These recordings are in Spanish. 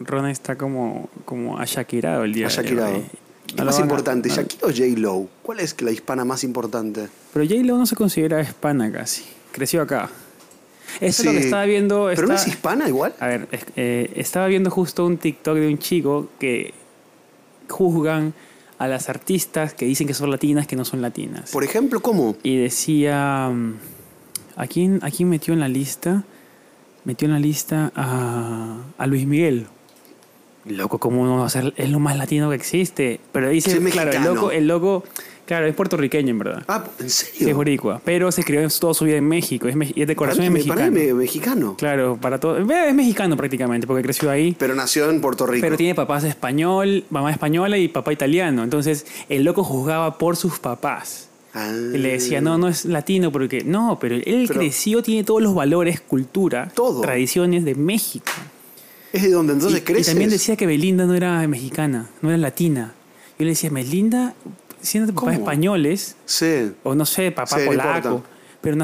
Ron está como, como ashakirado el día de hoy. ¿Qué más importante, Shakira o J-Lo? ¿Cuál es la hispana más importante? Pero J-Lo no se considera hispana casi. Creció acá. Esto es lo que estaba viendo. ¿Pero no es está- hispana igual? A ver, eh, estaba viendo justo un TikTok de un chico que juzgan a las artistas que dicen que son latinas que no son latinas. Por ejemplo, ¿cómo? Y decía, mm, ¿a quién, ¿a quién metió en la lista? Metió en la lista a, a Luis Miguel. Loco, ¿cómo no va a ser? Es lo más latino que existe. Pero dice, Sí, claro, el mexicano. loco, el loco, claro, es puertorriqueño en verdad. Ah, ¿en Sí, es serio? boricua. Pero se crió toda su vida en México. Es, me- y es de corazón es para mí mexicano. me- mexicano. Claro, para todo. Es mexicano prácticamente, porque creció ahí. Pero nació en Puerto Rico. Pero tiene papás español, mamá española y papá italiano. Entonces, el loco juzgaba por sus papás. Ah. Le decía, no, no es latino, porque no, pero él Pero- creció, tiene todos los valores, cultura, Todo. tradiciones de México. Es de donde entonces y, y creces. también decía que Belinda no era mexicana, no era latina. Yo le decía, Belinda, siendo papás españoles, Sí. o no sé, papá Sí, polaco, pero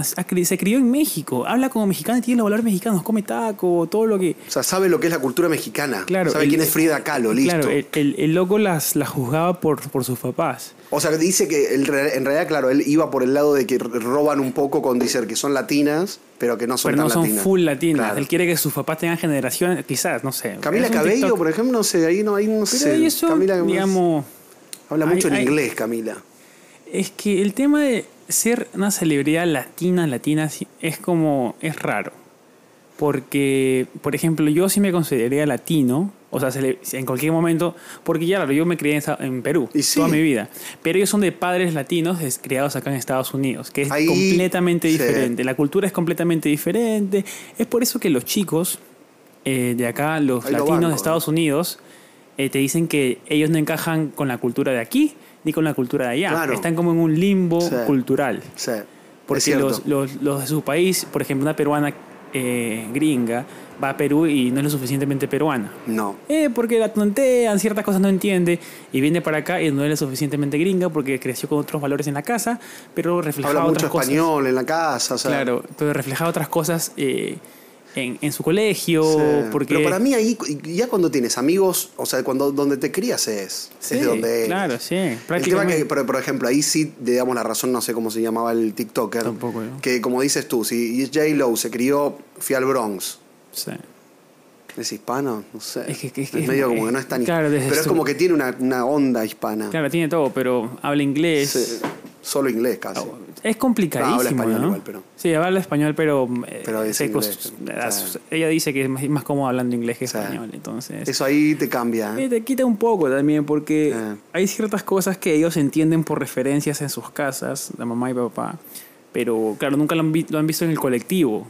se crió en México, habla como mexicana y tiene los valores mexicanos, come taco, todo lo que... O sea, sabe lo que es la cultura mexicana. Claro, sabe el- quién es Frida Kahlo, listo. Claro, el, el- el loco las, las juzgaba por, por sus papás. O sea, dice que él re- en realidad, claro, él iba por el lado de que roban un poco con decir que son latinas, pero que no son pero no tan son latinas. full latinas. Claro. Él quiere que sus papás tengan generaciones, quizás, no sé. Camila Cabello, por ejemplo, no sé, ahí no, ahí no Pero sé. eso, Camila digamos, habla mucho hay- en hay- inglés, Camila. es que el tema de ser una celebridad latina, latina, es como, es raro. Porque, por ejemplo, yo sí me consideraría latino, o sea, cele- en cualquier momento, porque ya, claro, yo me crié en, en Perú Y sí. toda mi vida, pero ellos son de padres latinos criados acá en Estados Unidos, que es Ahí, completamente sí. diferente, la cultura es completamente diferente, es por eso que los chicos eh, de acá, los Ahí lo latinos banco, de Estados Unidos, eh, te dicen que ellos no encajan con la cultura de aquí ni con la cultura de allá, Claro. están como en un limbo Sí. cultural. Sí. Porque los, los, los de su país, por ejemplo, una peruana eh, gringa va a Perú y no es lo suficientemente peruana. No. Eh, porque la tontean, ciertas cosas no entiende y viene para acá y no es lo suficientemente gringa porque creció con otros valores en la casa, pero reflejaba Habla mucho cosas. español en la casa, o sea. Claro, pero reflejaba otras cosas eh, en, en su colegio. Sí. Porque, Pero para mí ahí, ya cuando tienes amigos, o sea, cuando donde te crías es, Sí, es donde. Claro, sí. El tema que, por, por ejemplo, ahí sí le damos la razón, no sé cómo se llamaba el TikToker. Tampoco yo. Que como dices tú, si J-Lo se crió, fui al Bronx. Sí. ¿Es hispano? No sé. Es que- que- que- medio como que no es tan claro, desde Pero es su- como que tiene una, una onda hispana. Claro, tiene todo, pero habla inglés. Sí, solo inglés casi. Es complicadísimo, No, habla español ¿no? igual, pero- Sí, habla español, pero, eh, Pero es inglés, sí. ella dice que es más, más cómodo hablando inglés que Sí. español, entonces... Eso ahí te cambia. ¿eh? Te quita un poco también porque Eh. hay ciertas cosas que ellos entienden por referencias en sus casas, la mamá y papá, pero claro, nunca lo han, lo han visto en el colectivo,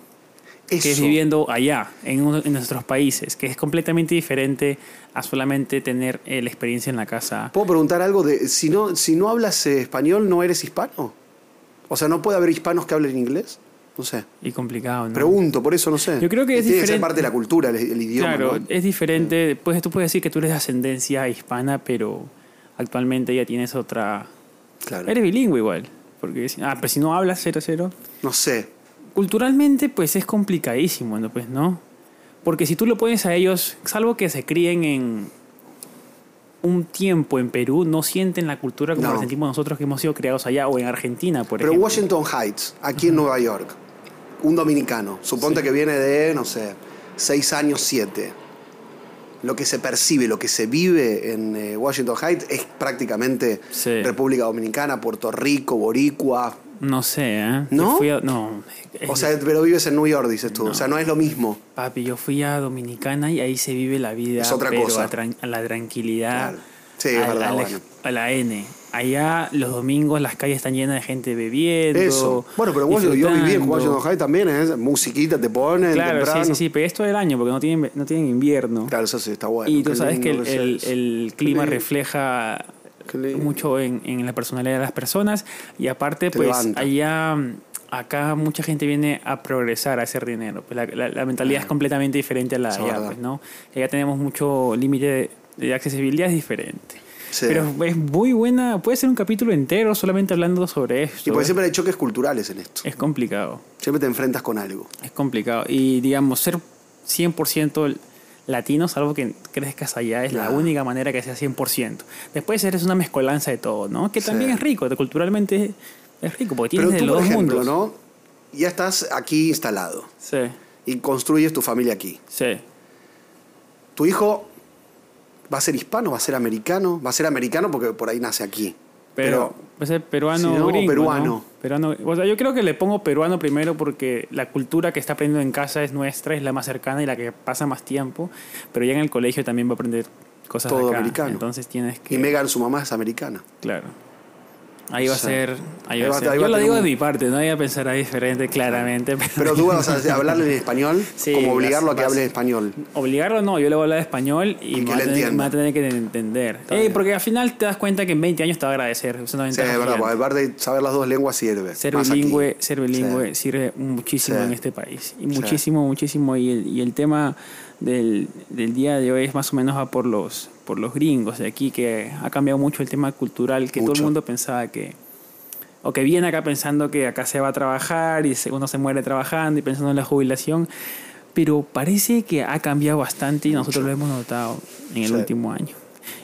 que es viviendo allá, en, uno- en nuestros países, que es completamente diferente a solamente tener eh, la experiencia en la casa. ¿Puedo preguntar algo de si no, si no hablas eh, español, no eres hispano? O sea, ¿no puede haber hispanos que hablen inglés? No sé. Y complicado, ¿no? Pregunto, por eso no sé. Yo creo que es Tiene que ser diferente- parte de la cultura, el, el idioma. Claro, ¿no? es diferente. Pues tú puedes decir que tú eres de ascendencia hispana, pero actualmente ya tienes otra. Claro. Eres bilingüe igual. Porque, ah, pero si no hablas cero cero. No sé. Culturalmente, pues es complicadísimo, ¿no? Pues, ¿no? Porque si tú lo pones a ellos, salvo que se críen en un tiempo en Perú, no sienten la cultura como No. la sentimos nosotros que hemos sido criados allá o en Argentina, por Pero ejemplo. Washington Heights, aquí en Nueva York, un dominicano, suponte que viene de, no sé, seis años, siete. Lo que se percibe, lo que se vive en eh, Washington Heights es prácticamente Sí. República Dominicana, Puerto Rico, Boricua. No sé, ¿eh? ¿No? Yo fui a- no. O es- sea, pero vives en New York, dices tú. O sea, no es lo mismo. Papi, yo fui a Dominicana y ahí se vive la vida, Es otra pero cosa. A, tran- a la tranquilidad, Claro. Sí, es a, verdad, a la, bueno. a la N. Allá los domingos las calles están llenas de gente bebiendo. Eso. Bueno, pero Washington- yo viví en. Washington Heights también, ¿eh? musiquita te ponen Claro, temprano. sí, sí, sí, pero esto del año, porque no tienen, no tienen invierno. Claro, eso sí está bueno. y tú sabes que el, el- el clima refleja. Mucho en, en la personalidad de las personas. Y aparte, Te pues levanta. allá, acá mucha gente viene a progresar, a hacer dinero. Pues la, la- la mentalidad es completamente diferente a la de allá, pues, ¿no? Allá tenemos mucho límite de, de accesibilidad, es diferente. Sí. Pero es muy buena, puede ser un capítulo entero solamente hablando sobre esto. Y porque siempre hay choques culturales en esto. Es complicado. Siempre te enfrentas con algo. Es complicado. Y digamos, ser 100% latino, salvo que crezcas allá, es la única manera que sea 100%. Después eres una mezcolanza de todo, ¿no? Que también Sí. es rico, de- culturalmente es rico, porque tienes Pero de tú, los por dos ejemplo, mundos. ¿no? Ya estás aquí instalado Sí, y construyes tu familia aquí. sí. Tu hijo va a ser hispano, va a ser americano, va a ser americano porque por ahí nace aquí. Pero, puede ser peruano Si no, gringo, peruano. ¿no? Peruano. O sea, yo creo que le pongo peruano primero porque la cultura que está aprendiendo en casa es nuestra, es la más cercana y la que pasa más tiempo. Pero ya en el colegio también va a aprender cosas Todo de acá. americano. Entonces tienes que. Y Megan, su mamá, es americana. Claro. Ahí va a ser. Ahí va a ser. Yo lo digo de un- mi parte, no voy a pensar ahí diferente, claramente. Pero, Pero tú vas a hablarle en español, Sí, como obligarlo a que vas- hable en español. Obligarlo no, yo le voy a hablar español y, Y me, va tener, me va a tener que entender. Eh, porque al final te das cuenta que en 20 años te va a agradecer. Es una Sí, es verdad, porque aparte de saber las dos lenguas sirve. Ser bilingüe, ser bilingüe Sí. sirve muchísimo en este país. Y muchísimo, muchísimo. Y el, y el tema del, del día de hoy es más o menos va por los, por los gringos de aquí, que ha cambiado mucho el tema cultural, que todo Mucho. el mundo pensaba que... O que viene acá pensando que acá se va a trabajar y uno se muere trabajando y pensando en la jubilación. Pero parece que ha cambiado bastante y nosotros lo hemos notado en el Sí. último año.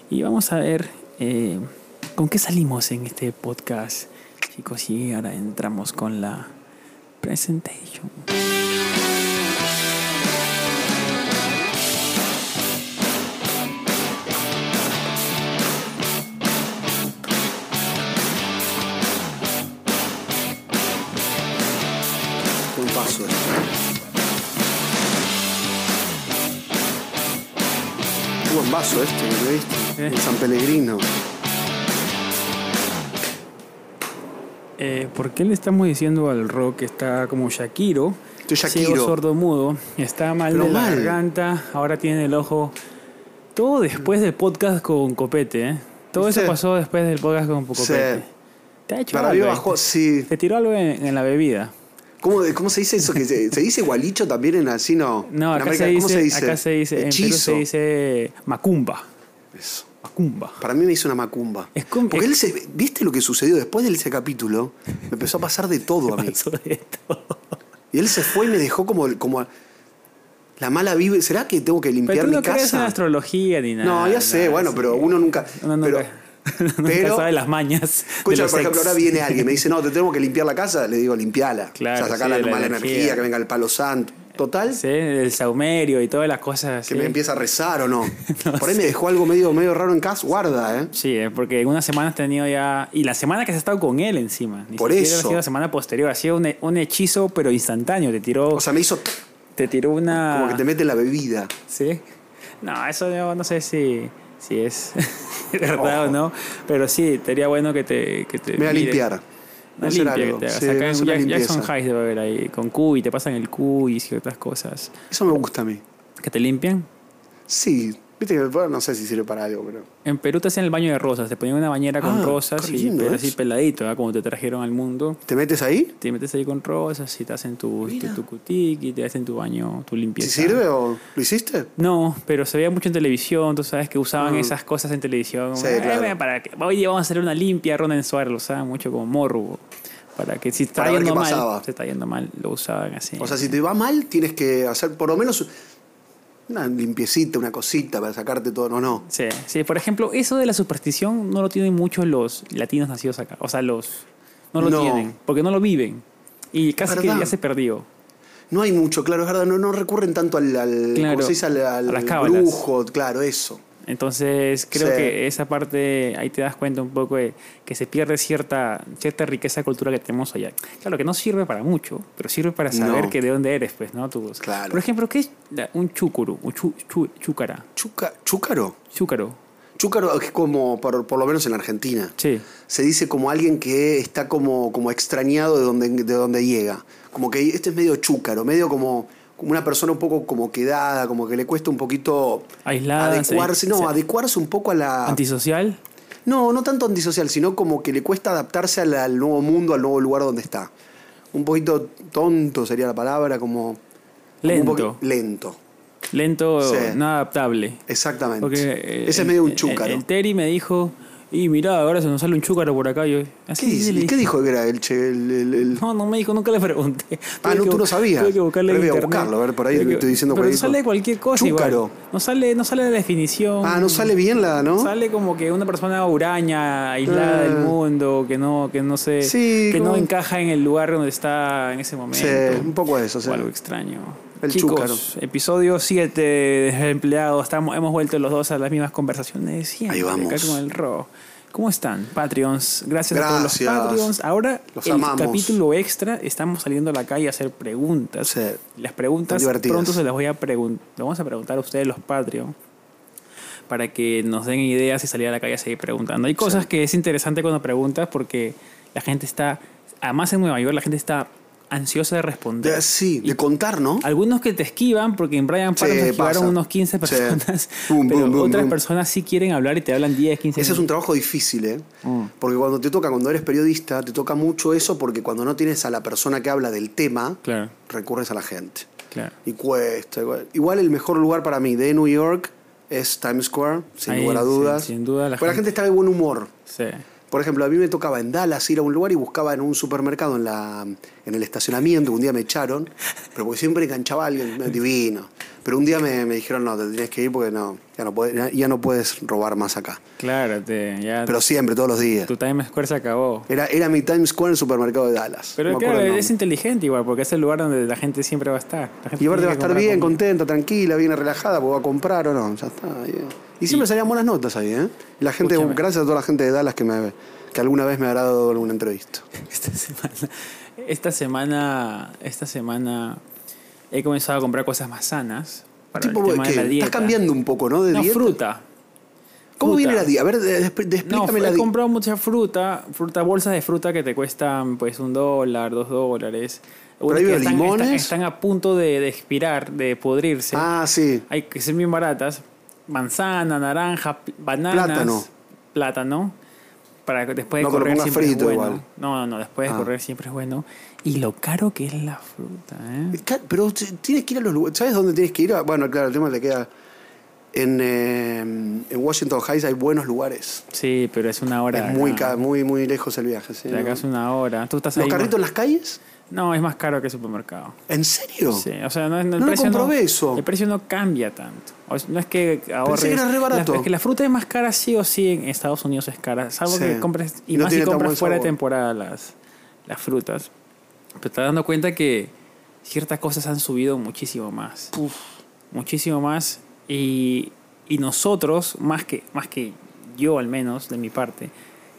Y vamos a ver eh, con qué salimos en este podcast, chicos. Y ahora entramos con la presentation. Vaso este, ¿lo viste? Eh. En San Pellegrino. Eh, ¿Por qué le estamos diciendo al rock que está como Shakiro? Estoy Ciego, Shakiro. sordo, mudo. Está mal Pero de la mal. garganta. Ahora tiene el ojo. Todo después del podcast con Copete, ¿eh? Todo ¿Viste? eso pasó después del podcast con Copete. Sí. ¿Te ha hecho Para algo? bajó, eh? sí. ¿Te tiró algo en, en la bebida? ¿Cómo, ¿Cómo se dice eso? que se, se dice gualicho también en así, no? No, En acá, América, se dice, ¿Cómo se dice? acá se dice, en Perú se dice macumba. Eso. Macumba. Para mí me hizo una macumba. Es Porque es- él se, ¿Viste lo que sucedió después de ese capítulo? Me empezó a pasar de todo a mí. Pasó de todo. Y él se fue y me dejó como, como la mala vibra. ¿Será que tengo que limpiar Pero tú mi no crees en casa? astrología ni nada. No, ya sé, nada, bueno, pero uno nunca. Uno nunca, pero, pero- sabe las mañas. Escucha, por ejemplo, ex. ahora viene alguien, me dice, no, te tengo que limpiar la casa, le digo, limpiala. Claro, o sea, sacar sí, la, la mala energía. energía, que venga el palo santo. Total, Sí, el saumerio y todas las cosas que me empieza a rezar o no. No por ahí me dejó algo medio, medio raro en casa, guarda, ¿eh? Sí, eh, porque en una semana has tenido ya. Y la semana que has estado con él encima. Ni Por eso. Ha sido la semana posterior. Ha sido un, un hechizo, pero instantáneo. Te tiró. O sea, me hizo te tiró una. como que te mete la bebida. Sí. No, eso yo no sé si, si es verdad Ojo. o no. Pero sí, sería bueno que te. Que te Me voy a limpiar. Una hacer limpia que te hagas. Sí, Acá en Jack- Jackson. Heights debe haber ahí. Con Q y te pasan el Q y ciertas cosas. Eso me gusta a mí. Que te limpian. Sí, viste que bueno, no sé si sirve para algo, pero. En Perú te hacían el baño de rosas. Te ponían una bañera con Ah, rosas y pero así peladito, ¿verdad? como te trajeron al mundo. ¿Te metes ahí? Te metes ahí con rosas y te hacen tu, tu, Mira. tu cutiqui, te hacen tu baño, tu ¿Si limpieza. sirve o lo hiciste? No, pero se veía mucho en televisión, tú sabes que usaban Mm. esas cosas en televisión. Sí, "Eh, claro. para que, hoy día vamos a hacer una limpia, Ronen Suárez lo usaban mucho como morbo. Para que si está yendo mal, se está yendo mal, lo usaban así. O sea, si te va mal, tienes que hacer por lo menos una limpiecita, una cosita para sacarte todo. No, no. Sí, sí, por ejemplo, eso de la superstición no lo tienen muchos los latinos nacidos acá. O sea, los no lo No. tienen, porque no lo viven. Y casi que ya se perdió. No hay mucho, claro, es verdad. No, no recurren tanto al, al Claro, ¿cómo se dice? Al, al a las brujo, claro, eso. Entonces, creo Sí. que esa parte, ahí te das cuenta un poco de que se pierde cierta, cierta riqueza cultural que tenemos allá. Claro, que no sirve para mucho, pero sirve para saber No. que de dónde eres, pues, ¿no? Tú, Claro. Por ejemplo, ¿qué es la- un chúcaro? Un chu- chu- chúcara. Chuca, chúcaro. Chúcaro. Chúcaro es como, por, por lo menos en Argentina, Sí. se dice como alguien que está como, como extrañado de donde, de donde llega. Como que este es medio chúcaro, medio como, como una persona un poco como quedada, como que le cuesta un poquito Aislada. adecuarse, sí. no, Sí. adecuarse un poco a la... Antisocial. No, no tanto antisocial, sino como que le cuesta adaptarse al, al nuevo mundo, al nuevo lugar donde está. Un poquito tonto sería la palabra, como... como un Lento. lento, Lento, Sí. no adaptable. exactamente. Porque, eh, Ese es el- medio un el- chúcaro. El, Terry me dijo, Y mirá, ahora se nos sale un chúcaro por acá. Yo, así ¿Qué, dice? le ¿Y qué dijo que era el che? El, el- el- No, no me dijo, nunca le pregunté. Ah, no, tú no sabías. Tuve que buscarle voy a buscarlo, a ver, por ahí que- estoy diciendo Pero cualquier sale cosa. cualquier cosa Chúcaro. igual. No sale, no sale la definición. Ah, no sale bien la, ¿no? Sale como que una persona huraña, aislada Ah. del mundo, que no, que no se, Sí, que no como- encaja en el lugar donde está en ese momento. Sí, un poco eso, sí. O algo extraño. El Chicos, chúcaro. episodio 7 de empleados. Estamos, hemos vuelto los dos a las mismas conversaciones siempre. Ahí vamos. acá con el Ro. ¿Cómo están, Patreons? Gracias, a todos los. Patreons. Ahora, Los el amamos. capítulo extra, estamos saliendo a la calle a hacer preguntas. Sí. Las preguntas pronto se las voy a preguntar. Vamos a preguntar a ustedes, los Patreon, para que nos den ideas y salir a la calle a seguir preguntando. Hay cosas que es interesante cuando preguntas porque la gente está, además en Nueva York, la gente está ansiosa de responder. De- sí, de contar, ¿no? Algunos que te esquivan, porque en Brian Park Sí, esquivaron unos 15 Sí. personas. Boom, pero boom, boom, otras personas sí quieren hablar y te hablan 10, 15 Ese es un minutos. trabajo difícil, ¿eh? Mm. Porque cuando te toca, cuando eres periodista, te toca mucho eso porque cuando no tienes a la persona que habla del tema, Claro, recurres a la gente. claro. Y cuesta. Igual, Igual el mejor lugar para mí de New York es Times Square, sin Ahí, lugar a sí, dudas. sin duda la Porque la gente- gente está de buen humor. Sí. Por ejemplo, a mí me tocaba en Dallas ir a un lugar y buscaba en un supermercado en, la, en el estacionamiento. Un día me echaron, pero porque siempre enganchaba a alguien, divino. Pero un día me, me dijeron, no, te tienes que ir porque no, ya no, puedes, ya, ya no puedes robar más acá. Claro, te, ya Pero siempre, todos los días. tu Times Square se acabó. Era, era mi Times Square en el supermercado de Dallas. Pero No claro, es inteligente igual, porque es el lugar donde la gente siempre va a estar. La gente Y aparte va a estar bien, comida. contenta, tranquila, bien relajada, porque va a comprar o no. Ya está. bien. Y siempre salían buenas notas ahí, ¿eh? La gente, Escúchame. gracias a toda la gente de Dallas que, me, que alguna vez me habrá dado alguna entrevista. Esta semana, esta semana, esta semana he comenzado a comprar cosas más sanas para Tipo, el tema la dieta. Estás cambiando un poco, ¿no? De no, dieta. fruta. ¿Cómo Fruta. viene la dieta? A ver, de- de- No, explícame la he dieta. comprado mucha fruta, fruta, bolsas de fruta que te cuestan pues un dólar, dos dólares. Pero que veo están, limones. están- están a punto de, de expirar, de podrirse. Ah, sí. Hay que ser bien baratas. Manzana, naranja, bananas. Plátano. Plátano. Para que después de No correr siempre frito es bueno. igual. No, no, no, después de Ah. correr siempre es bueno. Y lo caro que es la fruta, ¿eh? Ca- Pero tienes que ir a los lugares. ¿Sabes dónde tienes que ir? Bueno, claro, el tema te queda. En, eh, en Washington Heights hay buenos lugares. Sí, pero es una hora. es muy, muy, muy lejos el viaje. sí, De acá es una hora. ¿Tú estás ¿Los ahí carritos en las calles? No, es más caro que el supermercado. ¿En serio? Sí, o sea, no, es- el No lo precio eso. El precio no cambia tanto. O sea, no es que ahorres. que era re barato. La, es que la fruta es más cara sí o sí en Estados Unidos es cara. Salvo Sí. que compres. Y No más si compras fuera de temporada las, las frutas. Pero te estás dando cuenta que ciertas cosas han subido muchísimo más. Muchísimo más. Y, y nosotros, más que, más que yo al menos, de mi parte,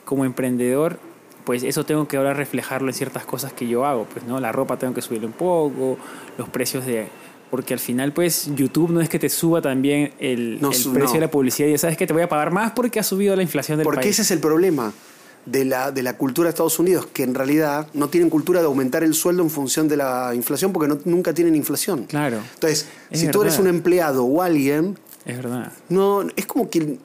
como emprendedor, pues eso tengo que ahora reflejarlo en ciertas cosas que yo hago. Pues, ¿no? La ropa tengo que subirle un poco, los precios de... Porque al final, pues, YouTube no es que te suba también el, No, el precio no. de la publicidad y sabes que te voy a pagar más porque ha subido la inflación del Porque país. ese es el problema de la, de la cultura de Estados Unidos, que en realidad no tienen cultura de aumentar el sueldo en función de la inflación, porque no- nunca tienen inflación. Claro, Entonces, Es si tú eres un empleado o alguien, es verdad. no, es como que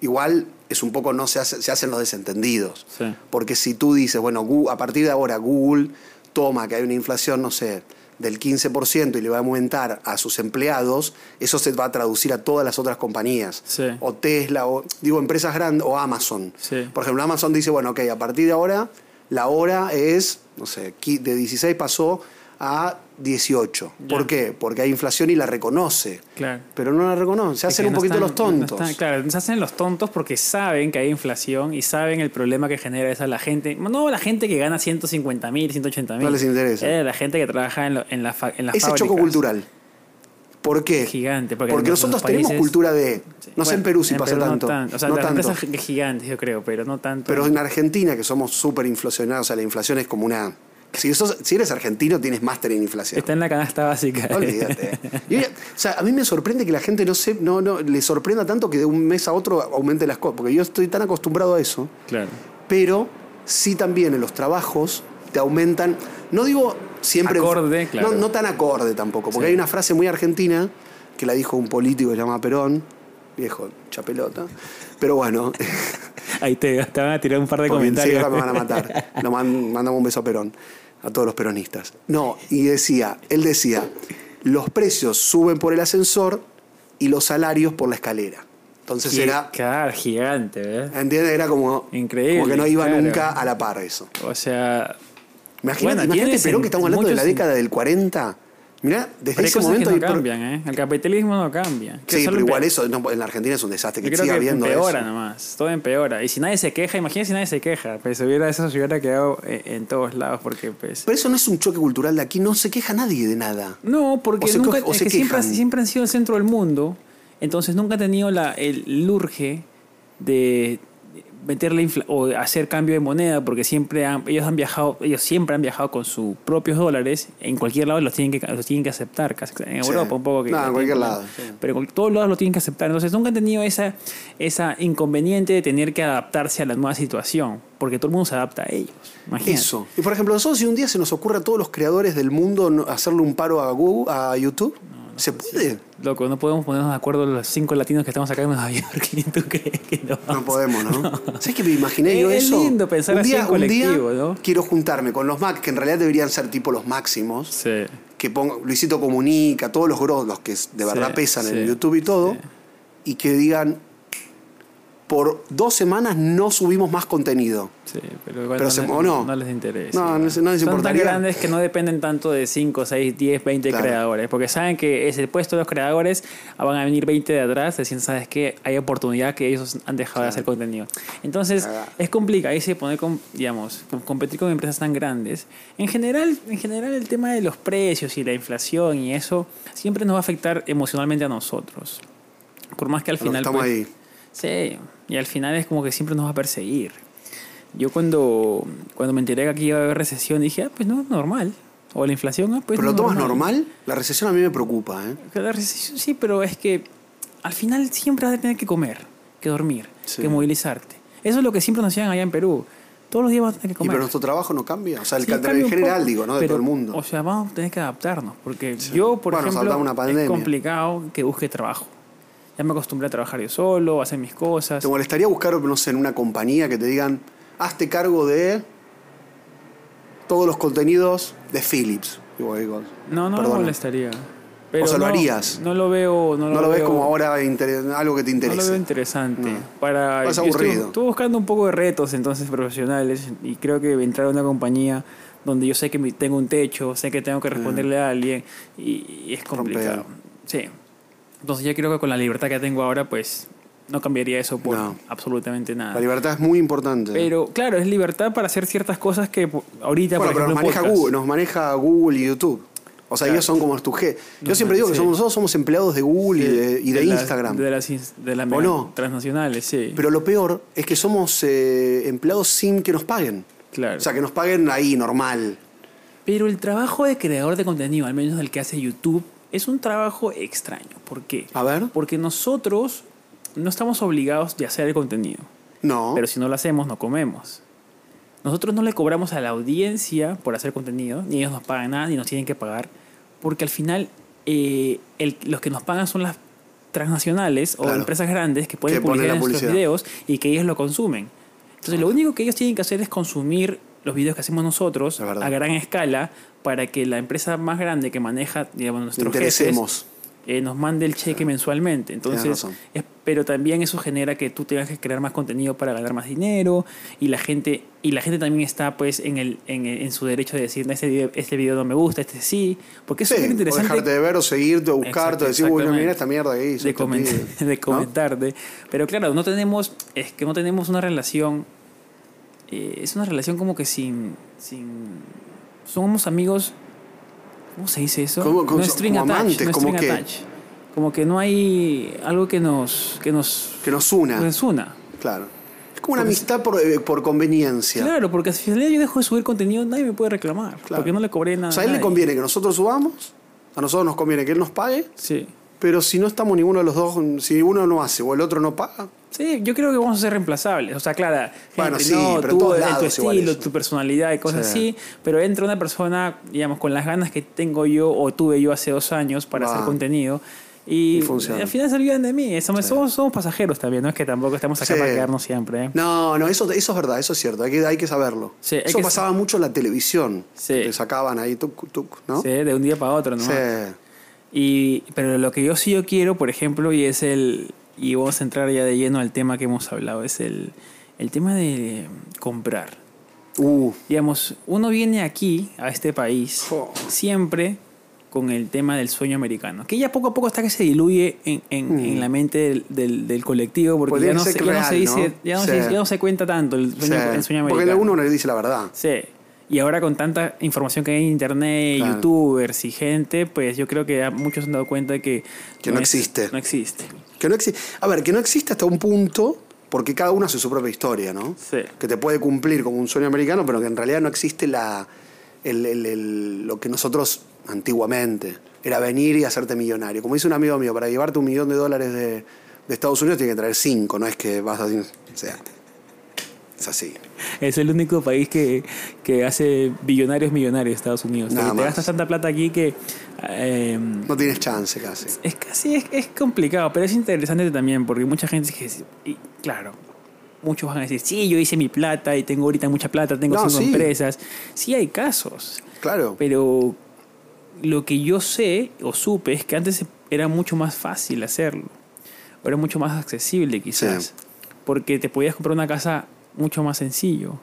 igual es un poco, no se, hace- se hacen los desentendidos. Sí. Porque si tú dices, bueno, a partir de ahora Google toma que hay una inflación, no sé, del 15% y le va a aumentar a sus empleados, eso se va a traducir a todas las otras compañías. Sí. O Tesla, o digo, empresas grandes, o Amazon. Sí. Por ejemplo, Amazon dice, bueno, ok, a partir de ahora la hora es, no sé, de 16 pasó a 18. Ya. ¿Por qué? Porque hay inflación y la reconoce. Claro. Pero no la reconoce, se Es hacen un poquito están- los tontos. no están- claro, se hacen los tontos porque saben que hay inflación y saben el problema que genera esa la gente. No la gente que gana 150 mil, 180 mil. No les interesa. la gente que trabaja en, lo- en la, en las Ese fábricas. choco cultural. ¿Por qué? Gigante. Porque, nosotros tenemos cultura de. No sé Bueno, en Perú si pasa Perú tanto. No tanto. O sea, no las tanto. empresas gigantes, yo creo, pero no tanto. Pero en Argentina, que somos súper inflacionados, o sea, la inflación es como una. Si, sos- si eres argentino, tienes máster en inflación. Está en la canasta básica. Olvídate. Y, o sea, a mí me sorprende que la gente no, se, no, no le sorprenda tanto que de un mes a otro aumente las cosas. Porque yo estoy tan acostumbrado a eso. claro. Pero sí también en los trabajos te aumentan. No digo siempre. Acorde, claro. no, no tan acorde tampoco. Porque Sí. hay una frase muy argentina que la dijo un político que se llama Perón. Viejo, chapelota. Pero bueno. Ahí te, te van a tirar un par de Porque sí, comentarios. ahora me van a matar. Man- mandamos un beso a Perón, a todos los peronistas. No, y decía, él decía, los precios suben por el ascensor y los salarios por la escalera. Entonces era, Claro, gigante, ¿eh? ¿entiendes? Era como, Increíble, como que no iba claro. nunca a la par eso. O sea, Imagínate, Bueno, imagínate Perón, que estamos hablando de la década del 40. Mirá, desde pero ese momento que no cambian, ¿eh? El capitalismo no cambia. Que Sí, pero igual eso no, en la Argentina es un desastre Yo que creo siga que habiendo empeora eso. nomás, todo empeora. Y si nadie se queja, imagínate si nadie se queja, pues hubiera, eso se hubiera quedado en, en todos lados, porque pues... Pero eso no es un choque cultural de aquí, no se queja nadie de nada. No, porque O se nunca, coge- o es se que siempre, siempre han sido el centro del mundo, entonces nunca han tenido la, el lurge de meterle o hacer cambio de moneda, porque siempre han- ellos han viajado, ellos siempre han viajado con sus propios dólares, en cualquier lado los tienen que, los tienen que aceptar, en Sí. Europa un poco que No, en cualquier pero- lado, sí. pero en todos lados lo tienen que aceptar, entonces nunca han tenido esa, esa inconveniente de tener que adaptarse a la nueva situación, porque todo el mundo se adapta a ellos. Imagínate. Eso. Y por ejemplo, nosotros si un día se nos ocurre a todos los creadores del mundo hacerle un paro a Google, a YouTube, ¿se puede? Loco, no podemos ponernos de acuerdo los cinco latinos que estamos acá en Nueva York. ¿Quién tú crees que no? No podemos, ¿no? ¿Sabes que me imaginé yo Es eso? lindo pensar un así día, en colectivo, un día ¿no? quiero juntarme con los Mac, que en realidad deberían ser tipo los máximos, Sí. que ponga Luisito Comunica, todos los gros, los que de verdad Sí, pesan en YouTube y todo, y que digan, por dos semanas no subimos más contenido. Sí, pero igual Pero no, se- les, ¿o no? no les interesa. No, no les- Son tan grandes que no dependen tanto de 5, 6, 10, 20 Claro. creadores. Porque saben que es el puesto de los creadores, ah, van a venir 20 de atrás, diciendo, ¿sabes qué? Hay oportunidad que ellos han dejado de hacer contenido. Entonces, Claro. es complicado ese poner, con, digamos, com- competir con empresas tan grandes. En general, en general, el tema de los precios y la inflación y eso siempre nos va a afectar emocionalmente a nosotros. Por más que al que final... estamos pues, ahí. Sí, y al final es como que siempre nos va a perseguir. Yo cuando, cuando me enteré que aquí iba a haber recesión dije, ah, pues no es normal. O la inflación, ah, pues ¿Pero lo no es tomas normal? La recesión a mí me preocupa, ¿eh? La recesión sí, pero es que al final siempre vas a tener que comer, que dormir, Sí. que movilizarte. Eso es lo que siempre nos decían allá en Perú. Todos los días vas a tener que ¿Y comer. pero nuestro trabajo no cambia? O sea, el Sí, en general, poco, digo, ¿no? De pero, todo el mundo. O sea, vamos a tener que adaptarnos. Porque yo, por Bueno, ejemplo, una es complicado que busque trabajo. Ya me acostumbré a trabajar yo solo, a hacer mis cosas. ¿Te molestaría buscar, no sé, en una compañía que te digan, hazte cargo de todos los contenidos de Philips? Digo, digo, No, no perdona. me molestaría. Pero O sea, lo harías. No lo veo. No lo, No lo ves veo- como ahora algo que te No lo veo interesante. No. Para, estuve- aburrido. Estuve buscando un poco de retos entonces profesionales y creo que entrar a una compañía donde yo sé que tengo un techo, sé que tengo que responderle a alguien y, y es complicado. Sí. Entonces yo creo que con la libertad que tengo ahora pues no cambiaría eso por No. absolutamente nada. La libertad es muy importante. Pero claro, es libertad para hacer ciertas cosas que ahorita, bueno, por pero nos maneja, podcast. Google, nos maneja Google y YouTube. O sea, Claro. ellos son como tu G. Yo siempre digo que somos, nosotros somos empleados de Google y de, y de las- Instagram. De las, de las ¿O mega- no? transnacionales, sí. Pero lo peor es que somos eh, empleados sin que nos paguen. claro. O sea, que nos paguen ahí, normal. Pero el trabajo de creador de contenido, al menos el que hace YouTube, es un trabajo extraño. ¿Por qué? A ver. Porque nosotros no estamos obligados de hacer el contenido. No. Pero si no lo hacemos, no comemos. Nosotros no le cobramos a la audiencia por hacer contenido, ni ellos nos pagan nada, ni nos tienen que pagar, porque al final eh, el- los que nos pagan son las transnacionales o Claro. empresas grandes que pueden Que publicar nuestros videos y que ellos lo consumen. Entonces lo único que ellos tienen que hacer es consumir los videos que hacemos nosotros a gran escala para que la empresa más grande que maneja digamos, nuestros jefes eh, nos mande el cheque mensualmente. Entonces, es- pero también eso genera que tú tengas que crear más contenido para ganar más dinero y la gente y la gente también está pues en el en, en su derecho de decir este video, este video no me gusta, este sí, porque es Sí, súper o interesante dejarte de ver o seguirte o buscarte o decir, uy, no, mira esta mierda que hizo. de, este coment- pibe". de ¿No? comentarte. Pero claro, no tenemos, es que no tenemos una relación, eh, es una relación como que sin, sin, somos amigos, ¿cómo se dice eso? Como- como- no es string como attach, amantes, no es como string que- attach. Como que no hay algo que nos, que nos, Que nos una. que nos una. Claro. Es como una amistad por, eh, por conveniencia. Claro, porque final yo dejo de subir contenido, nadie me puede reclamar. Claro. Porque no le cobré nada. O sea, a él le conviene que nosotros subamos, a nosotros nos conviene que él nos pague, Sí. pero si no estamos ninguno de los dos, si uno no hace o el otro no paga, Sí, yo creo que vamos a ser reemplazables. O sea, claro, Bueno, sí, no, pero tú, en tu lados estilo, tu personalidad y cosas Sí. así, pero entra una persona, digamos, con las ganas que tengo yo o tuve yo hace dos años para hacer contenido. Y, Y al final se olvidan de mí. Somos, somos, somos pasajeros también, no es que tampoco estamos acá Sí. para quedarnos siempre. ¿eh? No, no, eso, eso es verdad, eso es cierto, hay que, hay que saberlo. Sí, hay eso que- pasaba mucho en la televisión. Sí. Te sacaban ahí, tuc, tuc, ¿no? Sí, de un día para otro, ¿no? Sí. Y, pero lo que yo sí yo quiero, por ejemplo, y es el, y vamos a entrar ya de lleno al tema que hemos hablado, es el, el tema de comprar. Uh, Digamos, uno viene aquí, a este país, siempre con el tema del sueño americano, que ya poco a poco está que se diluye en, en- Mm. en la mente del, del- del colectivo, porque ya no, se, que ya no real, se dice, ¿no? ya no, Sí. se, ya no se cuenta tanto el sueño, sí. el sueño Porque americano. uno no le dice la verdad. Sí. Y ahora con tanta información que hay en internet, Claro. youtubers y gente, pues yo creo que ya muchos se han dado cuenta de que... Que no existe. No existe. Que no a ver, que no existe hasta un punto, porque cada uno hace su propia historia, ¿no? Sí. Que te puede cumplir como un sueño americano, pero que en realidad no existe la, el- el- el- lo que nosotros antiguamente era venir y hacerte millonario. Como dice un amigo mío, para llevarte un millón de dólares de, de Estados Unidos tienes que traer cinco, no es que vas a... O sea, es así. Es el único país que, que hace billonarios millonarios Estados Unidos. Nada te más. gastas tanta plata aquí que... eh, No tienes chance casi. es casi es, es complicado, pero es interesante también porque mucha gente dice que, y claro, muchos van a decir, sí, yo hice mi plata y tengo ahorita mucha plata, tengo No, cinco sí. empresas. Sí hay casos, Claro. pero lo que yo sé o supe es que antes era mucho más fácil hacerlo. Era mucho más accesible quizás. Sí. Porque te podías comprar una casa mucho más sencillo.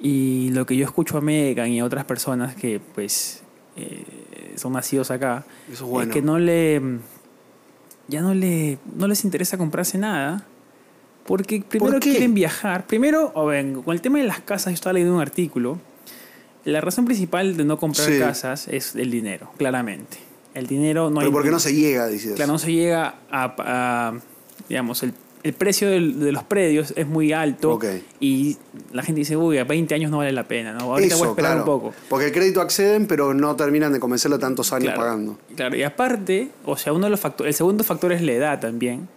Y lo que yo escucho a Megan y a otras personas que pues eh, son nacidos acá, es bueno. que no le ya no le no les interesa comprarse nada porque primero quieren viajar. Primero, o ven, con el tema de las casas, yo estaba leyendo un artículo. La razón principal de no comprar Sí. casas es el dinero, claramente. El dinero no pero hay porque no se llega, dices. Claro, no se llega a, a, digamos, el, el precio del- de los predios es muy alto y la gente dice, uy, a 20 años no vale la pena, ¿no? Ahorita voy a esperar claro. un poco. Porque el crédito acceden, pero no terminan de convencerlo tantos años Claro, pagando. Claro, y aparte, o sea, uno de los factores, el segundo factor es la edad también,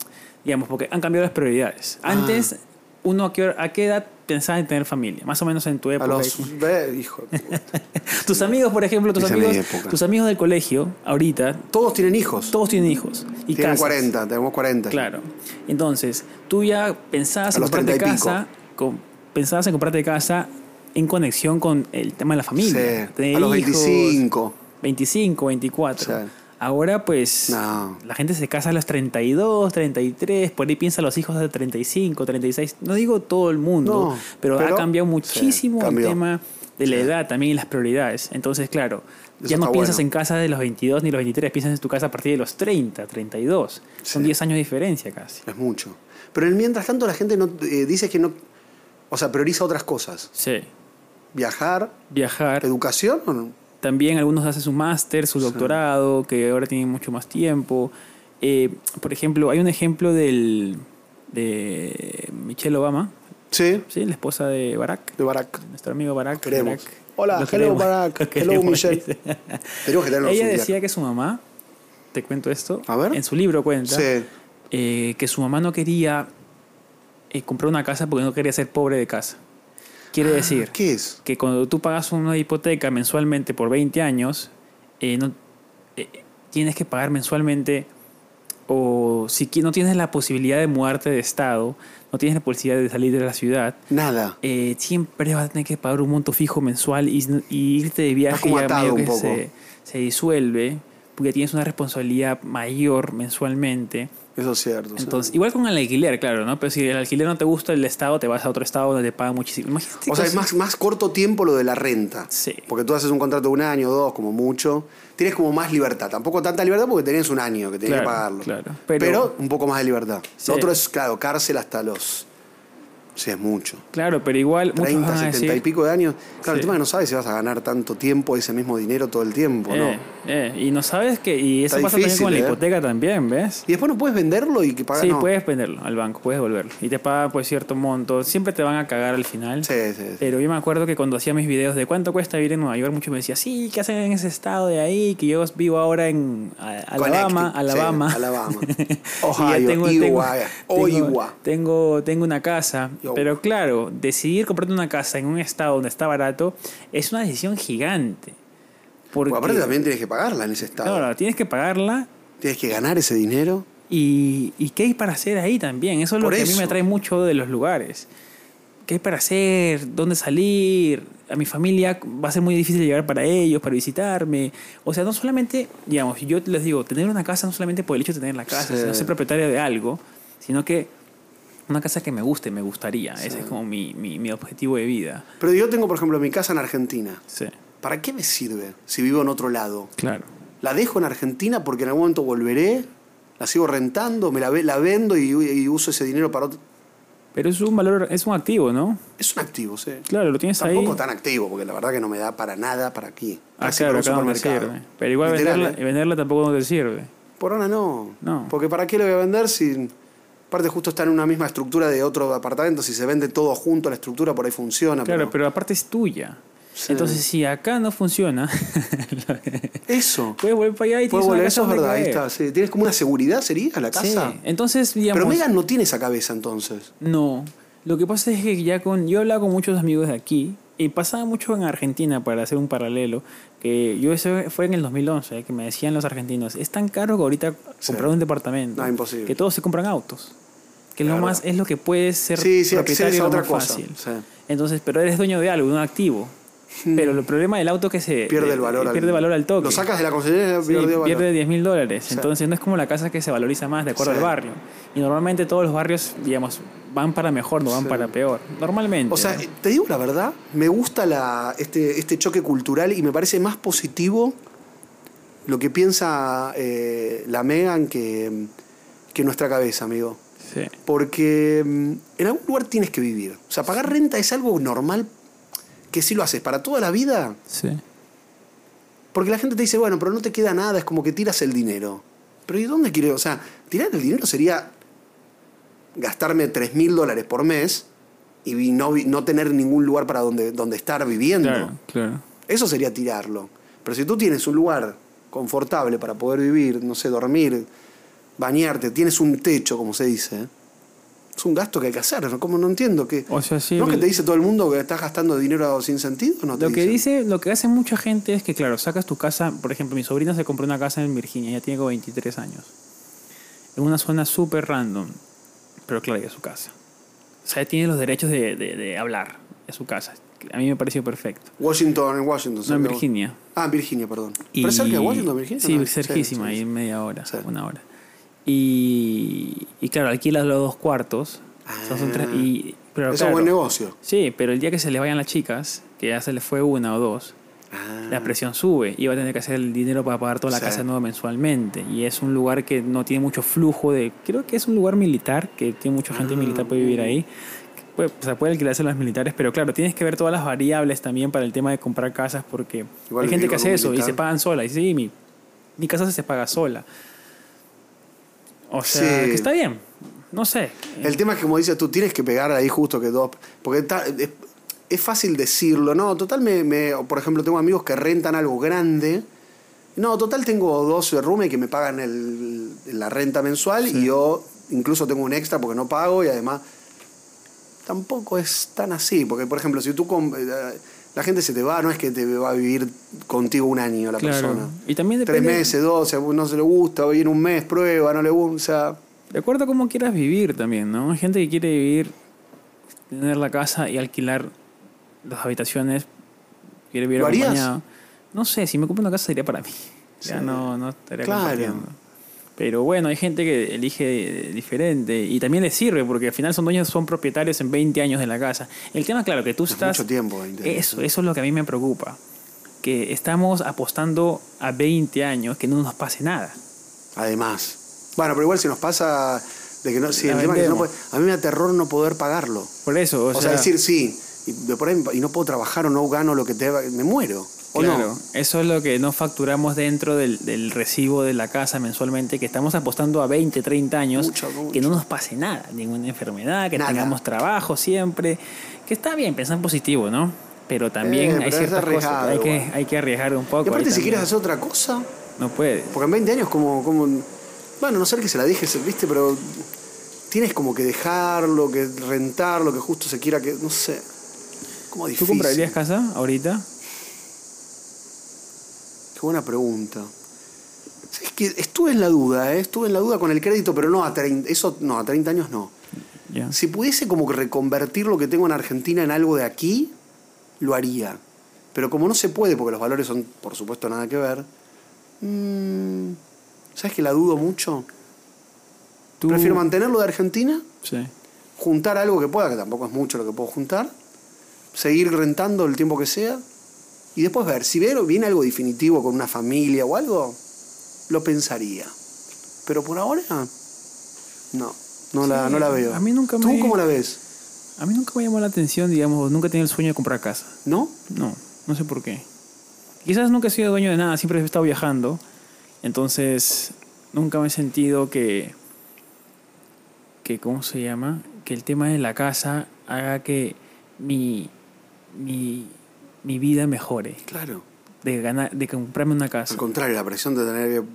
digamos, porque han cambiado las prioridades. Ah. Antes, uno a qué, a qué edad pensaba en tener familia, más o menos en tu A época. los. Ve, hijo. de puta. Tus amigos, por ejemplo, tus Esa amigos, tus amigos del colegio, ahorita, Todos tienen hijos. todos tienen hijos y Tienen casas. 40, tenemos 40. Claro. Entonces, tú ya pensabas A en comprarte 30 y pico. casa, con- pensabas en comprarte casa en conexión con el tema de la familia. Sí, tener a los hijos, 25. 25, 24. Sí. Ahora, pues, No. la gente se casa a los 32, 33, por ahí piensa los hijos de 35, 36. No digo todo el mundo, No, pero, pero- ha cambiado sí, muchísimo el tema de la Sí. edad también y las prioridades. Entonces, claro, Eso ya no piensas bueno. en casa de los 22 ni los 23, piensas en tu casa a partir de los 30, 32. Son Sí. 10 años de diferencia casi. Es mucho. Pero en mientras tanto la gente no eh, dice que no. O sea, prioriza otras cosas. Sí. Viajar, Viajar. educación o no. También algunos hacen su máster, su doctorado, que ahora tienen mucho más tiempo. Eh, por ejemplo, hay un ejemplo del, de Michelle Obama, Sí, ¿sí? la esposa de Barack, de Barack. nuestro amigo Barack. Queremos. Barack. Hola, Lo hello, queremos, Barack. lo Hello, Michelle. Ella decía que su mamá, te cuento esto, A ver. en su libro cuenta, Sí. eh, que su mamá no quería eh, comprar una casa porque no quería ser pobre de casa. Quiere decir ¿Qué es? que cuando tú pagas una hipoteca mensualmente por 20 años, eh, no, eh, tienes que pagar mensualmente, o si no tienes la posibilidad de mudarte de estado, no tienes la posibilidad de salir de la ciudad, Nada. eh, siempre vas a tener que pagar un monto fijo mensual y, y irte de viaje como ya atado medio un que poco. se, se disuelve, porque tienes una responsabilidad mayor mensualmente. Eso es cierto. sí. Entonces, igual con el alquiler, claro, ¿no? Pero si el alquiler no te gusta el estado, te vas a otro estado donde te pagan muchísimo. Imagínate o sea, es más, más corto tiempo lo de la renta. Sí. Porque tú haces un contrato de un año, dos, como mucho. Tienes como más libertad. Tampoco tanta libertad porque tenías un año que tenías Claro, que pagarlo. claro. Pero, Pero- un poco más de libertad. Sí. Otro es, claro, cárcel hasta los. Sí, es mucho. Claro, pero igual muchos 30, van a 70 decir, y pico de años. Claro, el Sí. tema es que no sabes si vas a ganar tanto tiempo ese mismo dinero todo el tiempo, ¿no? eh, eh, y no sabes que y eso Está pasa difícil, también con la ¿eh? hipoteca también, ¿ves? Y después no puedes venderlo y que pagas. Sí, no. puedes venderlo al banco, puedes devolverlo y te paga pues cierto monto. Siempre te van a cagar al final. Sí, sí, sí. Pero yo me acuerdo que cuando hacía mis videos de cuánto cuesta vivir en Nueva York, muchos me decían, sí, ¿qué hacen en ese estado de ahí? Que yo vivo ahora en Alabama, Alabama. sí, Alabama. Ohio, tengo, tengo, tengo una casa. Pero claro, decidir comprarte una casa en un estado donde está barato es una decisión gigante. Porque, Porque aparte también tienes que pagarla en ese estado. Claro, tienes que pagarla Tienes que ganar ese dinero. y, y qué hay para hacer ahí también. Eso es lo Por que a mí eso. me atrae mucho de los lugares. ¿Qué hay para hacer? ¿Dónde salir? A mi familia va a ser muy difícil llegar para ellos, para visitarme. O sea, no solamente, digamos, yo les digo, tener una casa no solamente por el hecho de tener la casa, Sí. sino ser propietario de algo. sino que una casa que me guste, me gustaría. Ese es como mi, mi, mi objetivo de vida. Pero yo tengo, por ejemplo, mi casa en Argentina. Sí, ¿Para qué me sirve si vivo en otro lado? claro. La dejo en Argentina porque en algún momento volveré, la sigo rentando, me la, la vendo y, y uso ese dinero para otro. Pero es un valor, es un activo, ¿no? Es un activo, sí. Claro, lo tienes Tampoco ahí. tan activo, porque la verdad que no me da para nada para aquí. Ah, claro, acá no sirve. Pero igual Literal, venderla, ¿eh? venderla tampoco no te sirve. Por ahora no. No. Porque ¿para qué lo voy a vender si... Aparte justo está en una misma estructura de otro apartamento, si se vende todo junto, la estructura por ahí funciona. Claro, pero... pero aparte es tuya. Sí. Entonces, si acá no funciona, Eso. puedes volver para allá y tienes volver, eso es verdad, ahí caer. está. sí. ¿Tienes como una seguridad, sería, la Sí, casa? entonces, digamos... Pero Megan no tiene esa cabeza entonces. No. Lo que pasa es que ya con. Yo he hablado con muchos amigos de aquí. Y pasaba mucho en Argentina, para hacer un paralelo. Que yo eso fue en el 2011, eh, que me decían los argentinos: es tan caro que ahorita Sí. comprar un departamento. No, imposible. Que todos se compran autos. Que es lo más es lo que puedes ser Sí, sí, propietario otra más cosa. fácil. Sí. Entonces, pero eres dueño de algo, de un activo. Pero el problema del auto es que se Pierde el valor. pierde valor al toque. Lo sacas de la concesionaria, Sí, pierde valor. pierde 10 mil dólares. Sí. Entonces no es como la casa que se valoriza más de acuerdo Sí. al barrio. Y normalmente todos los barrios, digamos, van para mejor, no van para peor. Normalmente. O sea, te digo la verdad, me gusta la, este, este choque cultural y me parece más positivo lo que piensa eh, la Megan que, que nuestra cabeza, amigo. Sí. Porque mm, en algún lugar tienes que vivir. O sea, pagar renta es algo normal que si lo haces para toda la vida, Sí. porque la gente te dice, bueno, pero no te queda nada, es como que tiras el dinero. Pero ¿y dónde quiero? O sea, tirar el dinero sería gastarme 3 mil dólares por mes y no, no tener ningún lugar para donde, donde estar viviendo. Claro, claro. Eso sería tirarlo. Pero si tú tienes un lugar confortable para poder vivir, no sé, dormir, bañarte, tienes un techo, como se dice, es un gasto que hay que hacer. ¿no? Como no entiendo que... O sea, sí. ¿No es que te dice todo el mundo que estás gastando dinero sin sentido? ¿No te lo que dicen? dice, lo que hace mucha gente es que, claro, sacas tu casa. Por ejemplo, mi sobrina se compró una casa en Virginia, ya tiene como 23 años. En una zona súper random. Pero claro, ya es su casa. O sea, tiene los derechos de, de, de hablar. Es su casa. A mí me pareció perfecto. Washington, en Washington. No, en Virginia. Ah, en Virginia, perdón. Y- ¿Pero es cerca de Washington, Virginia? Sí, No, cerquísima, sí, ahí sí. en media hora, Sí. una hora. Y, y claro, alquilas los dos cuartos. O sea, son tres- y, pero Eso es claro, buen negocio. Sí, pero el día que se le vayan las chicas, que ya se les fue una o dos, Ah. la presión sube y va a tener que hacer el dinero para pagar toda la Sí. casa nueva mensualmente. Y es un lugar que no tiene mucho flujo de... Creo que es un lugar militar, que tiene mucha gente Ah, militar puede vivir ahí. Puede, o sea, puede alquilarse a los militares, pero claro, tienes que ver todas las variables también para el tema de comprar casas, porque Igual hay gente que hace eso y militar. se pagan sola. Y sí, mi, mi casa se paga sola. O sea, Sí. que está bien. No sé. El tema es que, como dices tú, tienes que pegar ahí justo que dos. Porque es, es fácil decirlo, ¿no? Total, me, me- por ejemplo, tengo amigos que rentan algo grande. No, total, tengo dos roommates que me pagan el- la renta mensual y yo incluso tengo un extra porque no pago y además tampoco es tan así. Porque, por ejemplo, si tú. eh, la gente se te va, no es que te va a vivir contigo un año la Claro. persona. Y también Tres depende... meses, dos, no se le gusta, viene un mes, prueba, no le gusta. De acuerdo a cómo quieras vivir también, ¿no? Hay gente que quiere vivir, tener la casa y alquilar las habitaciones, quiere vivir ¿Lo harías? No sé, si me compro una casa sería para mí. Ya Sí. no, no estaría Claro. compartiendo. Pero bueno, hay gente que elige diferente y también les sirve porque al final son dueños, son propietarios en 20 años de la casa. El tema, claro, que tú es estás... mucho tiempo. 20 años, Eso, eso es lo que a mí me preocupa. Que estamos apostando a 20 años que no nos pase nada. Además. Bueno, pero igual si nos pasa de que no, La el tema que no puede- a mí me da terror no poder pagarlo. Por eso, o, O, sea, decir sí y, de por ahí- y no puedo trabajar o no gano lo que te me muero. ¿O Claro, no? eso es lo que no facturamos dentro del, del recibo de la casa mensualmente, que estamos apostando a 20, 30 años, Mucho, mucho. que no nos pase nada, ninguna enfermedad, que Nada. tengamos trabajo siempre, que está bien pensar positivo, ¿no? Pero también Eh, hay pero ciertas cosas que hay, que igual. hay que arriesgar un poco. Y aparte si quieres hacer otra cosa, No puedes. porque en 20 años como, como bueno, no sé que se la dejes, viste, pero tienes como que dejarlo, que rentarlo, que justo se quiera que, no sé. Como ¿Tú difícil. comprarías casa ahorita? Qué buena pregunta. Es que estuve en la duda, ¿eh? estuve en la duda con el crédito, pero no a 30, eso no, a 30 años no. Si pudiese como reconvertir lo que tengo en Argentina en algo de aquí, lo haría. Pero como no se puede, porque los valores son, por supuesto, nada que ver, mm, ¿sabes que la dudo mucho? Tú- Prefiero mantenerlo de Argentina, Sí. juntar algo que pueda, que tampoco es mucho lo que puedo juntar, seguir rentando el tiempo que sea y después ver. Si viene, algo definitivo con una familia o algo, lo pensaría. Pero por ahora, no, no, la, no la veo. a mí nunca ¿Tú me- cómo la ves? A mí nunca me llamó la atención, digamos, nunca he tenido el sueño de comprar casa. ¿No? No, no sé por qué. Quizás nunca he sido dueño de nada, siempre he estado viajando. Entonces, nunca me he sentido que, que ¿cómo se llama? Que el tema de la casa haga que mi, mi, mi vida mejore. Claro. De, ganar, de comprarme una casa. Al contrario, la presión de tener que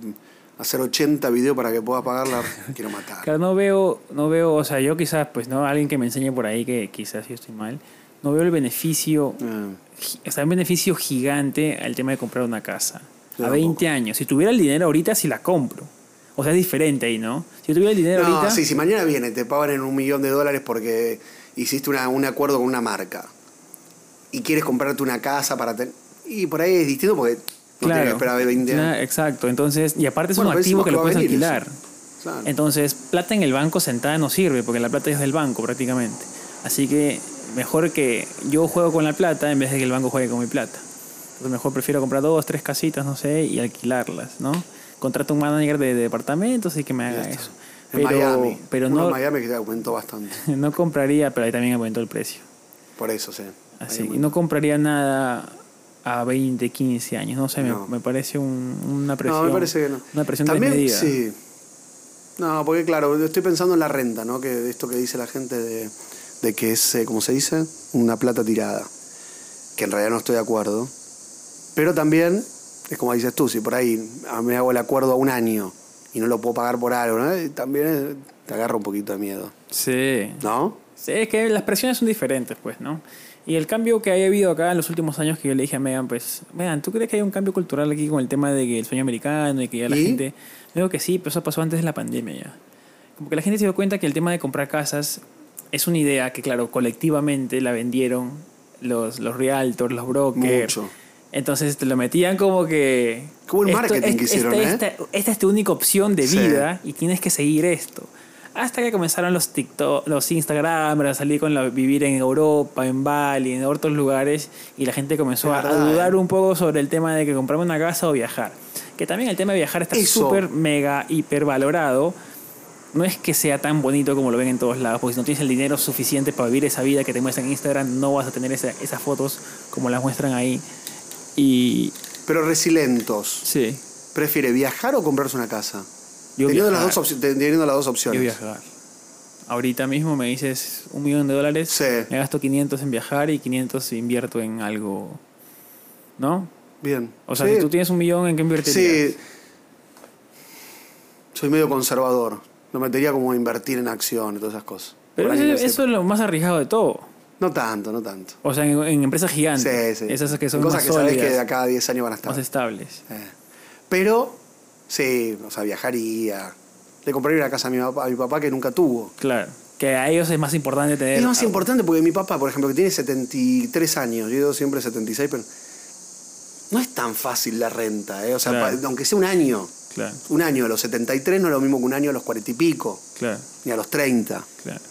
hacer 80 videos para que pueda pagarla, quiero matar. Claro, no veo, no veo, o sea, yo quizás, pues, ¿no? Alguien que me enseñe por ahí que quizás yo estoy mal. No veo el beneficio gi- o sea, un beneficio gigante al tema de comprar una casa. Yo a 20 tampoco. años. Si tuviera el dinero ahorita, sí la compro. O sea, es diferente ahí, ¿no? Si tuviera el dinero No, ahorita. sí, si mañana viene, te pagan en un millón de dólares porque hiciste una- un acuerdo con una marca y quieres comprarte una casa para tener. Y por ahí es distinto porque no tienes claro. que esperar 20 Claro, años. Exacto. Entonces, y aparte es Bueno, un activo que lo puedes venir alquilar. Claro. Entonces, plata en el banco sentada no sirve, porque la plata es del banco prácticamente. Así que mejor que yo juego con la plata en vez de que el banco juegue con mi plata. Entonces, mejor prefiero comprar dos, tres casitas, no sé, y alquilarlas, ¿no? Contrato un manager de, departamentos y que me haga eso. En Pero, Miami. pero Uno no, en Miami que te aumentó bastante. no compraría, pero ahí también aumentó el precio. Por eso, sí. Así, Ahí y no compraría nada a 20, 15 años. No sé, me- No. me, parece un- una presión. No, me parece que no. Una presión También, desmedida. sí. No, porque claro, estoy pensando en la renta, ¿no? Que esto que dice la gente de, de que es, eh, ¿cómo se dice? Una plata tirada. Que en realidad no estoy de acuerdo. Pero también, es como dices tú, si por ahí ah, me hago el acuerdo a un año y no lo puedo pagar por algo, ¿no? También eh, te agarra un poquito de miedo, Sí. ¿no? Sí, es que las presiones son diferentes, pues, ¿no? Y el cambio que haya habido acá en los últimos años que yo le dije a Megan, pues, Megan, ¿tú crees que hay un cambio cultural aquí con el tema de que el sueño americano y que ya la ¿Y? gente... Digo que sí, pero eso pasó antes de la pandemia ya. Como que la gente se dio cuenta que el tema de comprar casas es una idea que, claro, colectivamente la vendieron los, los realtors, los brokers. Mucho. Entonces te lo metían como que... Como el esto- marketing es- que hicieron, esta, ¿eh? esta- esta es tu única opción de Sí. vida y tienes que seguir esto. Hasta que comenzaron los TikTok, los Instagram, a salir con la, vivir en Europa, en Bali, en otros lugares, y la gente comenzó a, dudar ¿eh? un poco sobre el tema de que comprarme una casa o viajar. Que también el tema de viajar está súper, mega, hiper valorado. No es que sea tan bonito como lo ven en todos lados, porque si no tienes el dinero suficiente para vivir esa vida que te muestran en Instagram, no vas a tener esa- esas fotos como las muestran ahí. Y Pero resilentos. sí, ¿Prefiere viajar o comprarse una casa? Yo teniendo, las dos teniendo las dos opciones. Yo viajar. Ahorita mismo me dices un millón de dólares, Sí. me gasto 500 en viajar y 500 invierto en algo. ¿No? Bien. O sea, Sí. si tú tienes un millón, ¿en qué invertirías? Sí. Soy medio conservador. Lo metería como a invertir en acción y todas esas cosas. Pero eso, no es lo más arriesgado de todo. No tanto, no tanto. O sea, en, en empresas gigantes. Sí, sí. Esas que son Cosas más que sabes que de acá a 10 años van a estar. más estables. Eh. Pero, sí, o sea, viajaría. Le compraría una casa a mi, papá, a mi papá que nunca tuvo. Claro. Que a ellos es más importante tener. Es más importante porque mi papá, por ejemplo, que tiene 73 años, yo digo siempre 76, pero no es tan fácil la renta, ¿eh? O sea, Claro. pa- aunque sea un año, Claro, un año a los 73 no es lo mismo que un año a los 40 y pico, claro, ni a los 30. claro.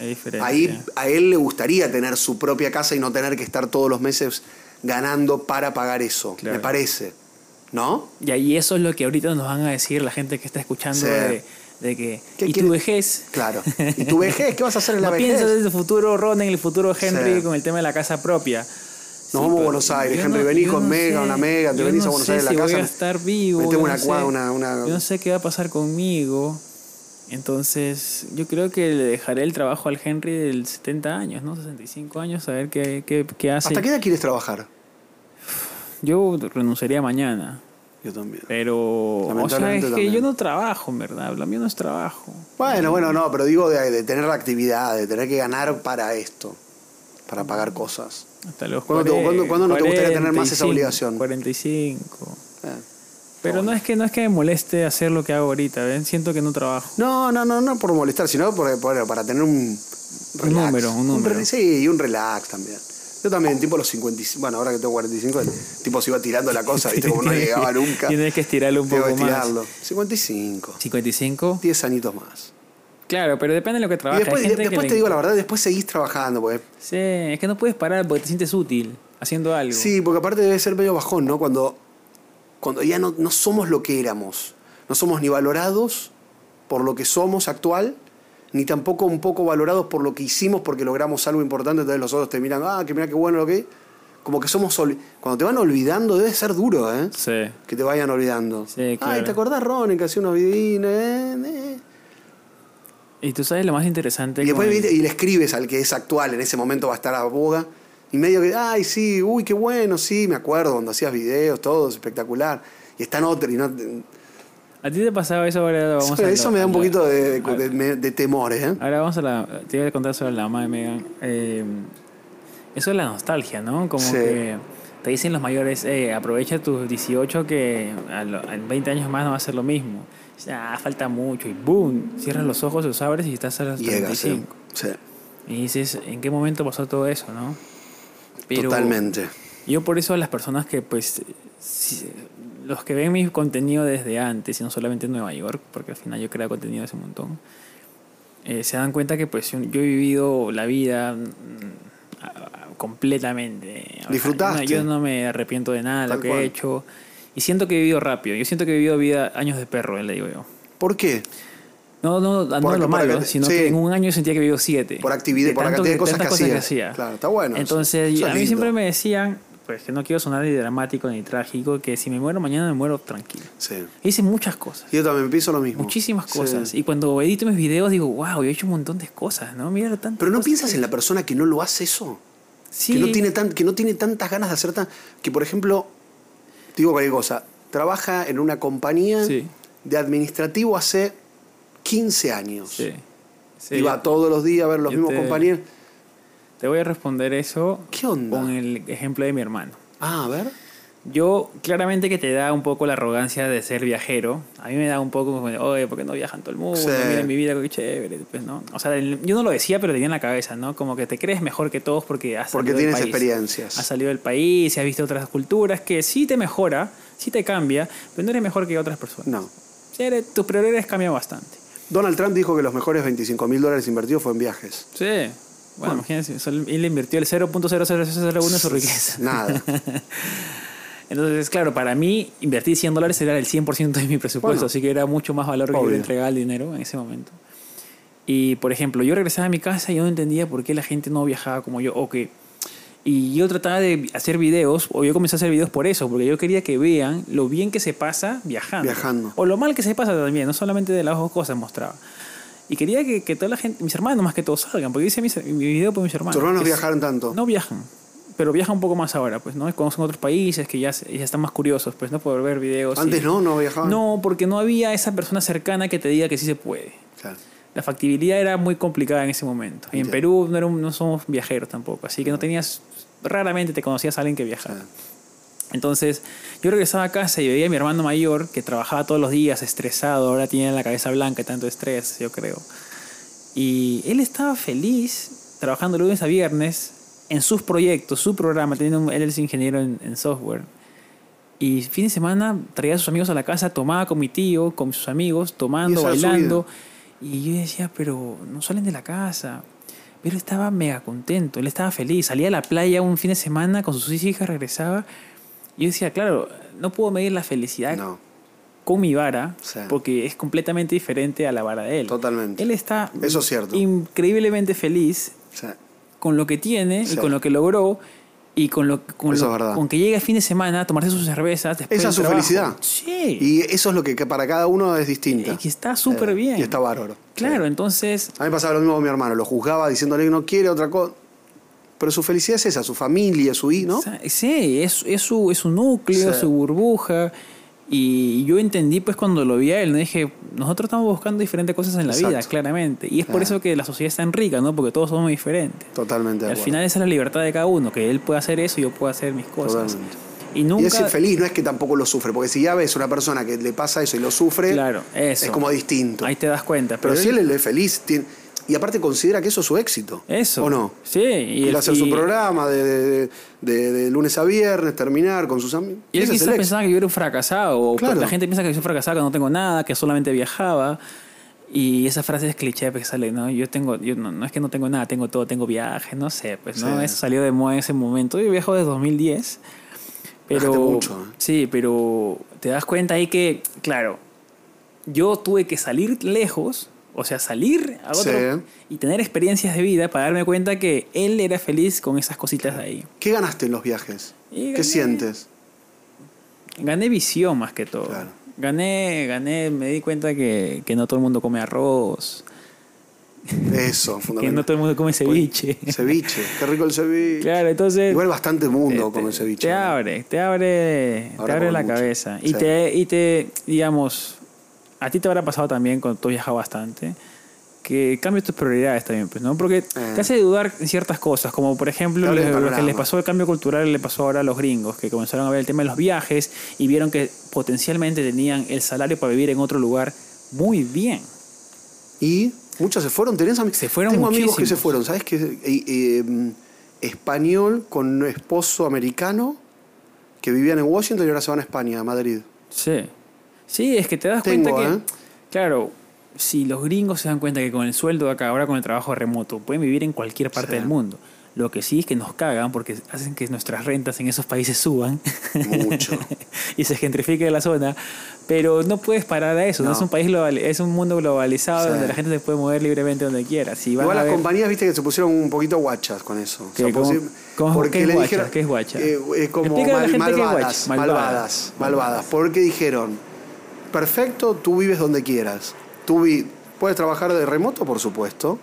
Es diferente. Ahí a él le gustaría tener su propia casa y no tener que estar todos los meses ganando para pagar eso, Claro. me parece. ¿No? Y ahí eso es lo que ahorita nos van a decir la gente que está escuchando Sí. de, de que. ¿Qué ¿Y quiere- tu vejez? Claro. ¿Y tu vejez? ¿Qué vas a hacer en la no vejez? piensas en el futuro Ron, en el futuro Henry Sí. con el tema de la casa propia. Nos vamos a Buenos Aires, Henry, vení con Mega, una Mega, te venís a no Buenos sé Aires a la si casa. voy a estar vivo. metemos una no sé. una- una- Yo no sé qué va a pasar conmigo. Entonces, yo creo que le dejaré el trabajo al Henry del 70 años, ¿no? 65 años, a ver qué, qué, qué hace. ¿Hasta qué edad quieres trabajar? Yo renunciaría mañana. Yo también. Pero, o sea, es que también. yo no trabajo, en verdad. Lo mío no es trabajo. Bueno, bueno, no, pero digo de, de tener la actividad, de tener que ganar para esto, para pagar cosas. Hasta los ¿Cuándo te- 40, cuándo- cuándo no te gustaría tener más esa 45, obligación? 45. Eh. Pero no es que no es que me moleste hacer lo que hago ahorita, ¿ven? Siento que no trabajo. No, no, no, no por molestar, sino por, por- para tener un Un número, un número. sí, y un relax también. Yo también, tipo los 55. Bueno, ahora que tengo 45, el tipo se iba tirando la cosa, ¿viste? Como no llegaba nunca. Tienes que estirarlo un poco que más. tirarlo. 55. 55. 10 añitos más. Claro, pero depende de lo que Y trabajes. después, Hay gente que después le- te digo la verdad, después seguís trabajando. Porque, Sí, es que no puedes parar porque te sientes útil haciendo algo. sí, porque aparte debe ser medio bajón, ¿no? Cuando, cuando ya no, no somos lo que éramos. No somos ni valorados por lo que somos actual, ni tampoco un poco valorados por lo que hicimos porque logramos algo importante. Entonces los otros te miran, ah, que mira qué bueno lo que. Como que somos. Cuando te van olvidando, debe ser duro, ¿eh? Sí. Que te vayan olvidando. Sí, Ay, claro. ¿te acordás, Ronnie, que hacía unos videín? Eh, eh? Y tú sabes lo más interesante. Y después el- y le escribes al que es actual, en ese momento va a estar a boga. Y medio que, ay, sí, uy, qué bueno, sí, me acuerdo cuando hacías videos, todo espectacular. Y está en otro y no. ¿A ti te pasaba eso ahora? Vamos a eso me da un poquito de, de, de- de temor, ¿eh? Ahora vamos a la. Te voy a contar sobre la mamá de Megan. Eh, eso es la nostalgia, ¿no? Como Sí. que te dicen los mayores, eh, aprovecha tus 18 que en 20 años más no va a ser lo mismo. Ya, falta mucho y ¡boom! Cierras los ojos, los abres y estás a los Llegas, ¿eh? 35. Sí, Y dices, ¿en qué momento pasó todo eso, no? Pero totalmente. Yo por eso a las personas que, pues, los que ven mi contenido desde antes, y no solamente en Nueva York, porque al final yo creo contenido hace un montón, eh, se dan cuenta que pues yo, he vivido la vida mm, a- a- completamente. Disfrutaste. Yo no, me arrepiento de nada de lo que cual. he hecho. Y siento que he vivido rápido. Yo siento que he vivido vida años de perro, le digo yo. ¿Por qué? No, no, no Por- lo malo, acá- sino sí. que en un año sentía que vivió siete. Por actividad, De por la cantidad de cosas, tantas que, hacía. Claro, está bueno. eso. Entonces, Eso a es mí lindo. siempre me decían, pues que no quiero sonar ni dramático ni trágico, que si me muero mañana me muero tranquilo. Sí. Hice muchas cosas, Yo también pienso lo mismo. muchísimas Sí. cosas. Y cuando edito mis videos digo, wow, yo he hecho un montón de cosas, ¿no? Mira tantas Pero no cosas piensas en la persona que no lo hace eso. Sí, que, no tiene tan, que no tiene tantas ganas de hacer tan. Que, por ejemplo, te digo cualquier cosa, trabaja en una compañía Sí. de administrativo hace 15 años. sí. sí. y va todos los días a ver los Yo mismos te- compañeros. Te voy a responder eso ¿Qué onda? con el ejemplo de mi hermano. Ah, a ver. Yo, claramente que te da un poco la arrogancia de ser viajero. A mí me da un poco como, oye, ¿por qué no viajan todo el mundo? Sí. Miren mi vida, qué chévere. Pues, ¿no? O sea, yo no lo decía, pero tenía en la cabeza, ¿no? Como que te crees mejor que todos porque has Porque salido del tienes país. experiencias. Has salido del país, has visto otras culturas que sí te mejora, sí te cambia, pero no eres mejor que otras personas. No. Sí, eres- tus prioridades cambian bastante. Donald Trump dijo que los mejores 25 mil dólares invertidos fue en viajes. Sí. Bueno, imagínense, solo- él invirtió el 0.00001 de su riqueza. Nada. Entonces, claro, para mí invertir 100 dólares era el 100% de mi presupuesto, Bueno. así que era mucho más valor que yo Obvio. le entregaba el dinero en ese momento. Y, por ejemplo, yo regresaba a mi casa y yo no entendía por qué la gente no viajaba como yo, o que... Y yo trataba de hacer videos, o yo comencé a hacer videos por eso, porque yo quería que vean lo bien que se pasa viajando. Viajando. O lo mal que se pasa también, no solamente de las dos cosas mostraba. Y quería que, que toda la gente, mis hermanos más que todos salgan, porque yo hice mis- mi video por mis hermanos. ¿Tus hermanos viajaron tanto? no viajan, pero viajan un poco más ahora, pues, ¿no? Conocen otros países que ya, ya están más curiosos, pues, ¿no? Por ver videos. Antes y- no, no viajaban. No, porque no había esa persona cercana que te diga que sí se puede. Claro. La factibilidad era muy complicada en ese momento. Y en. Perú no, era un- no somos viajeros tampoco, así que no tenías, raramente te conocías a alguien que viajara. Entonces, yo regresaba a casa y veía a mi hermano mayor que trabajaba todos los días estresado, ahora tiene la cabeza blanca tanto estrés, yo creo. Y él estaba feliz trabajando lunes a viernes en sus proyectos, su programa, teniendo un- él es ingeniero en, en software. Y fin de semana traía a sus amigos a la casa, tomaba con mi tío, con sus amigos, tomando, bailando. Y yo decía, pero no salen de la casa. Pero estaba mega contento, él estaba feliz. Salía a la playa un fin de semana con sus hijas, regresaba. Yo decía, claro, no puedo medir la felicidad No, con mi vara, Sí. porque es completamente diferente a la vara de él. totalmente. Él está Eso es cierto. increíblemente feliz con lo que tiene Sí. y con lo que logró y con lo, con, lo- con que llega el fin de semana a tomarse sus cervezas. después Esa es su trabajo. felicidad. Sí. y eso es lo que, que para cada uno es distinta. Y que está súper Eh, bien. Y está bárbaro. Claro, Sí. entonces A mí me pasaba lo mismo con mi hermano. Lo juzgaba diciéndole que no quiere otra cosa. Pero su felicidad es esa, su familia, su hijo, ¿no? Sí, es, es, su, es su núcleo, Sí. su burbuja. Y yo entendí, pues, cuando lo vi a él, ¿no? dije, nosotros estamos buscando diferentes cosas en la vida, claramente. Y es por Claro. eso que la sociedad es tan rica, ¿no? Porque todos somos diferentes. Totalmente al final esa es la libertad de cada uno, que él pueda hacer eso y yo puedo hacer mis cosas. Totalmente. Y nunca... Y es feliz, no es que tampoco lo sufre. Porque si ya ves una persona que le pasa eso y lo sufre, Claro, eso. es como distinto. Ahí te das cuenta. Pero, Pero, si él es feliz, tiene- Y aparte considera que eso es su éxito. Eso. ¿O no? Sí. Y a hacer su programa de, de- de- de lunes a viernes, terminar con sus amigos. Y él es quizás éxito. pensaba que yo era un fracasado. O Claro. la gente piensa que soy un fracasado, que no tengo nada, que solamente viajaba. Y esa frase es cliché porque sale, ¿no? Yo tengo, yo no, no es que no tengo nada, tengo todo, tengo viajes, no sé, pues, ¿no? Sí. Eso salió de moda en ese momento. Yo viajo desde 2010. Pero, mucho, ¿eh? sí, pero te das cuenta ahí que, claro, yo tuve que salir lejos, o sea, salir a otro Sí. y tener experiencias de vida para darme cuenta que él era feliz con esas cositas de ahí. ¿Qué ganaste en los viajes? ¿Qué sientes? Gané visión más que todo. Claro. Gané, gané, me di cuenta que, que no todo el mundo come arroz, Eso, que no fundamental. todo el mundo come ceviche. Ceviche, qué rico el ceviche. claro, entonces... Igual bastante mundo te- come ceviche. Te ¿no? abre, te abre, Ahora te abre la mucho. cabeza. Y, te, y te, digamos, a ti te habrá pasado también cuando tú viajas bastante, que cambias tus prioridades también, pues, ¿no? Porque te hace dudar en ciertas cosas, como por ejemplo lo, que les pasó el cambio cultural, le pasó ahora a los gringos, que comenzaron a ver el tema de los viajes y vieron que potencialmente tenían el salario para vivir en otro lugar muy bien. Y muchos se fueron. ¿Tenés amigos? Se fueron Tengo amigos que se fueron. ¿Sabes qué? Eh, eh, español con un esposo americano que vivían en Washington y ahora se van a España, a Madrid. Sí. Sí, es que te das Tengo, cuenta que, ¿eh? claro, si los gringos se dan cuenta que con el sueldo de acá, ahora con el trabajo remoto, pueden vivir en cualquier parte Sí. del mundo. Lo que sí es que nos cagan porque hacen que nuestras rentas en esos países suban Mucho. y se gentrifique la zona. Pero no puedes parar a eso, no, No. es un país global, es un mundo globalizado Sí. donde la gente se puede mover libremente donde quiera. Si Igual las ver- compañías, viste, que se pusieron un poquito guachas con eso. O sea, ¿Qué? ¿Cómo- pusi- cómo- qué es guacha? ¿Qué es guacha? eh, eh, como Explícale a la mal- gente qué es malvadas, guacha. malvadas, Malvadas. malvadas. Porque dijeron, perfecto, tú vives donde quieras. Tú vi- puedes trabajar de remoto, por supuesto.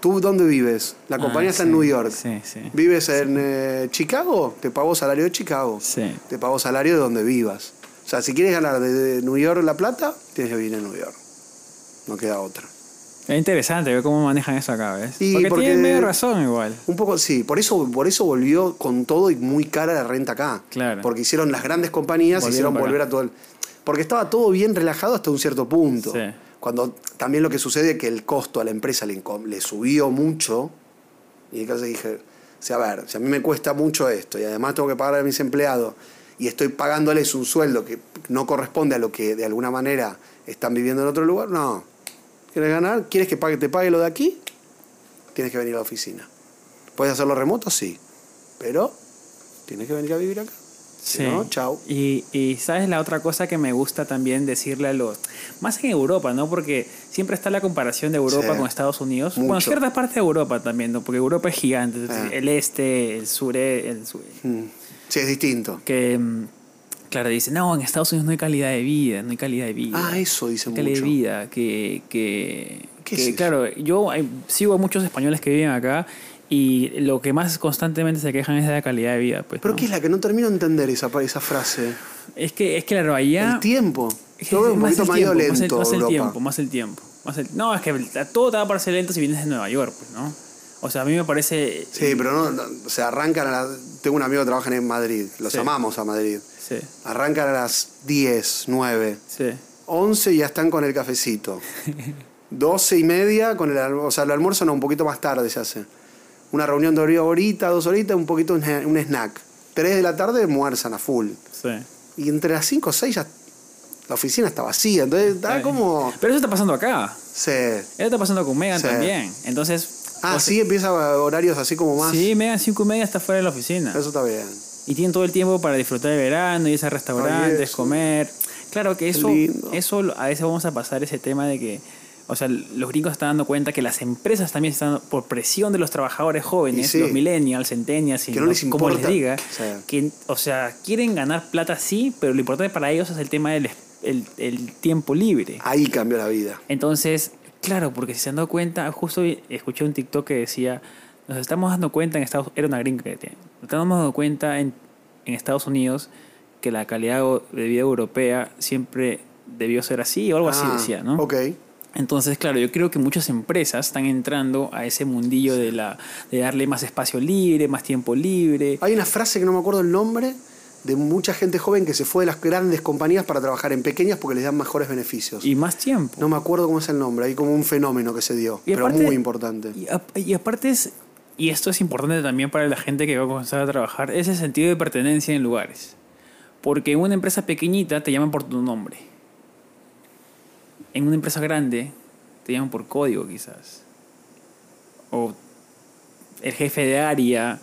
¿Tú dónde vives? La Ah, compañía está sí, en New York. Sí, sí. ¿Vives en eh, Chicago? Te pago salario de Chicago. Sí. Te pago salario de donde vivas. O sea, si quieres ganar de, de New York la plata, tienes que vivir en New York. No queda otra. Es interesante ver cómo manejan eso acá, ¿ves? Sí, porque, porque- tienen medio razón igual. Un poco, sí, por eso, por eso volvió con todo y muy cara la renta acá. Claro. Porque hicieron las grandes compañías, Volvieron hicieron volver acá. a todo el. Porque estaba todo bien relajado hasta un cierto punto. Sí. Cuando también lo que sucede es que el costo a la empresa le, subió mucho. Y entonces dije, o sea, a ver, si a mí me cuesta mucho esto y además tengo que pagar a mis empleados y estoy pagándoles un sueldo que no corresponde a lo que de alguna manera están viviendo en otro lugar, no. ¿Quieres ganar? ¿Quieres que pague, te pague lo de aquí? Tienes que venir a la oficina. ¿Puedes hacerlo remoto? Sí. Pero tienes que venir a vivir acá. Si no, chao. Y, y sabes la otra cosa que me gusta también decirle a los... Más en Europa, ¿no? Porque siempre está la comparación de Europa Sí. con Estados Unidos. Bueno, Mucho. cierta parte de Europa también, ¿no? Porque Europa es gigante. Ah. El este, el sur, el sur. Mm. Sí, es distinto. Que, mm, claro, dice, no, en Estados Unidos no hay calidad de vida, no hay calidad de vida. Ah, eso dicen calidad mucho. de vida, que, que, ¿Qué que, es claro, yo sigo a muchos españoles que viven acá y lo que más constantemente se quejan es de la calidad de vida. Pues, Pero ¿no? ¿qué es la que no termino de entender esa, esa frase? Es que, es que claro, allá... El tiempo. es Lo veo un poquito más tiempo, más el- lento más el, tiempo, más el tiempo. más el- no, es que todo te va a parecer lento si vienes de Nueva York, pues, ¿no? O sea, a mí me parece... Sí, pero no, no, o sea, arrancan a las... Tengo un amigo que trabaja en Madrid, los Sí. amamos a Madrid. Sí, Arrancan a las 10, 9, sí. 11 y ya están con el cafecito. 12 y media con el almuerzo, o sea, el almuerzo no, un poquito más tarde se hace. Una reunión de hora- horita, dos horitas, un poquito un un snack. 3 de la tarde almuerzan a full. sí. Y entre las 5 o 6 ya la oficina está vacía, entonces está como... Pero eso está pasando acá. Sí. Eso está pasando con Megan Sí. también. Entonces... Ah, sí, empieza horarios así como más... Sí, Megan cinco y media está fuera de la oficina. Eso está bien. Y tienen todo el tiempo para disfrutar de verano, irse a restaurantes, comer. Claro que eso, eso a veces vamos a pasar ese tema de que, o sea, los gringos están dando cuenta que las empresas también están, por presión de los trabajadores jóvenes, sí. los millennials, centennials, Que no les como les diga, Sí. que, o sea, quieren ganar plata sí, pero lo importante para ellos es el tema del el, el tiempo libre. Ahí cambió la vida. Entonces, claro, porque si se han dado cuenta, justo escuché un TikTok que decía, nos estamos dando cuenta en Estados era una gringa que tiene, nos estamos dando cuenta en, en Estados Unidos que la calidad o- de vida europea siempre debió ser así o algo así Ah, decía, ¿no? Ok. Entonces, claro, yo creo que muchas empresas están entrando a ese mundillo de la de darle más espacio libre, más tiempo libre. Hay una frase que no me acuerdo el nombre de mucha gente joven que se fue de las grandes compañías para trabajar en pequeñas porque les dan mejores beneficios. Y más tiempo. no me acuerdo cómo es el nombre, hay como un fenómeno que se dio, Y pero aparte- muy importante. Y, ap- y aparte es, y esto es importante también para la gente que va a comenzar a trabajar, es el sentido de pertenencia en lugares. Porque en una empresa pequeñita te llaman por tu nombre. En una empresa grande te llaman por código quizás. O el jefe de área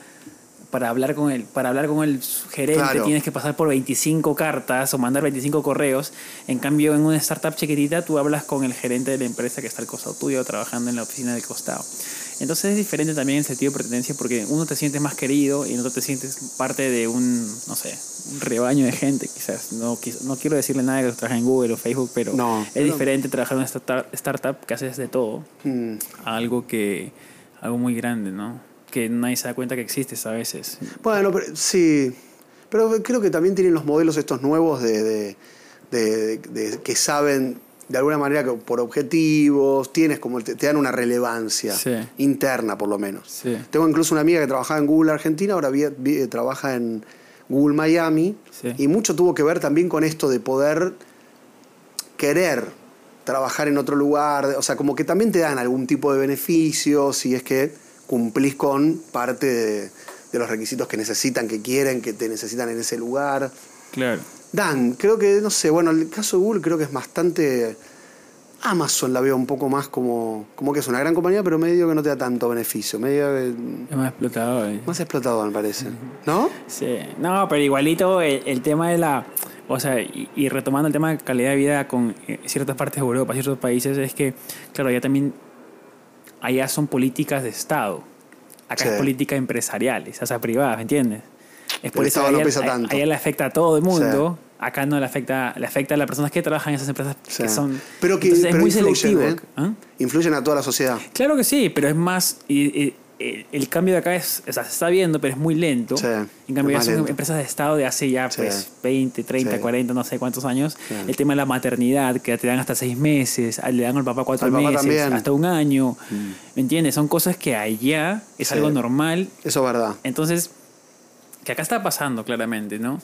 para hablar con el para hablar con el gerente Claro. tienes que pasar por 25 cartas o mandar 25 correos. En cambio, en una startup chiquitita tú hablas con el gerente de la empresa que está al costado tuyo trabajando en la oficina del costado. Entonces es diferente también el sentido de pertenencia porque uno te sientes más querido y en otro te sientes parte de un, no sé, un rebaño de gente quizás. No, no quiero decirle nada que trabaja en Google o Facebook, pero No, es pero- diferente trabajar en una startup, startup que haces de todo Mm. a algo que algo muy grande, ¿no? Que nadie se da cuenta que existes a veces. Bueno, pero, sí. Pero creo que también tienen los modelos estos nuevos de, de- de- de- que saben de alguna manera que por objetivos, tienes como te, te dan una relevancia Sí. interna por lo menos. Sí. Tengo incluso una amiga que trabajaba en Google Argentina, ahora vi- vi- trabaja en Google Miami Sí. y mucho tuvo que ver también con esto de poder querer trabajar en otro lugar, o sea, como que también te dan algún tipo de beneficio si es que cumplís con parte de, de los requisitos que necesitan, que quieren, que te necesitan en ese lugar. Claro. Dan, creo que, no sé, bueno, el caso de Google creo que es bastante... Amazon la veo un poco más como, como que es una gran compañía, pero medio que no te da tanto beneficio, medio que Es más explotado. eh. más explotador me parece. ¿No? Sí. No, pero igualito el, el tema de la... O sea, y, y retomando el tema de calidad de vida con eh, ciertas partes de Europa, ciertos países, es que, claro, allá también... Allá son políticas de Estado. Acá Sí. es política empresariales, o sea, privadas, ¿me entiendes? Es El Estado no allá, pesa a- tanto. allá le afecta a todo el mundo. Acá no le afecta, le afecta a las personas que trabajan en esas empresas Sí. que son... Pero que Entonces, es pero muy influyen, selectivo. ¿eh? ¿ah? Influyen a toda la sociedad. Claro que sí, pero es más. y- y- el, cambio de acá es, o sea, se está viendo, pero es muy lento. Sí, en cambio, ya son lento. empresas de Estado de hace ya Sí. pues 20, 30, Sí. 40, no sé cuántos años. Sí. El tema de la maternidad, que te dan hasta seis meses, le dan al papá cuatro Al papá meses. Mm. hasta un año. ¿Me entiendes? Son cosas que allá es Sí. algo normal. Eso es verdad. Entonces, que acá está pasando claramente, ¿no?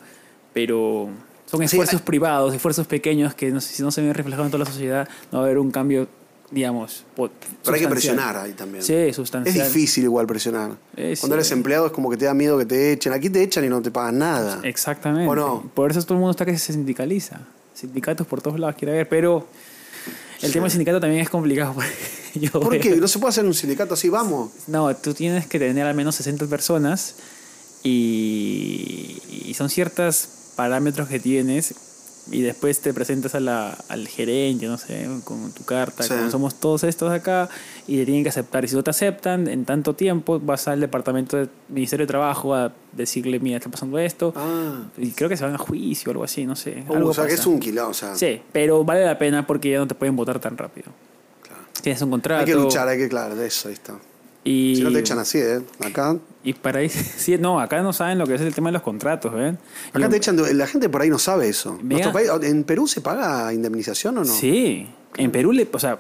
Pero son esfuerzos privados, esfuerzos pequeños que no, sé, si no se ven reflejados en toda la sociedad, no va a haber un cambio, digamos, Pero hay que presionar ahí también. Sí, Es sustancial. difícil igual presionar. Cuando eres empleado es como que te da miedo que te echen. Aquí te echan y no te pagan nada. Exactamente. ¿O no? Por eso todo el mundo está que se sindicaliza. Sindicatos por todos lados quiere ver, pero el Sí. tema del sindicato también es complicado. yo ¿Por veo- qué? No se puede hacer un sindicato así, vamos. No, tú tienes que tener al menos 60 personas y, y son ciertos parámetros que tienes y después te presentas a la, al gerente, no sé, con tu carta, Sí. como somos todos estos acá y te tienen que aceptar. Y si no te aceptan, en tanto tiempo vas al departamento del Ministerio de Trabajo a decirle, mira, está pasando esto. Ah. Y creo que se van a juicio o algo así, no sé. Uh, algo o sea, que es un kilo. O sea, Sí, pero vale la pena porque ya no te pueden votar tan rápido. claro. Tienes un contrato. Hay que luchar, hay que, claro, de eso, ahí está. Y, Si no te echan así, ¿eh? Acá, Y para ahí, sí, no, acá no saben lo que es el tema de los contratos, ¿ven? acá Lo- te echan, de- la gente por ahí no sabe eso. Mira. Nuestro país- ¿En Perú se paga indemnización o no? Sí, en Perú, le, o sea,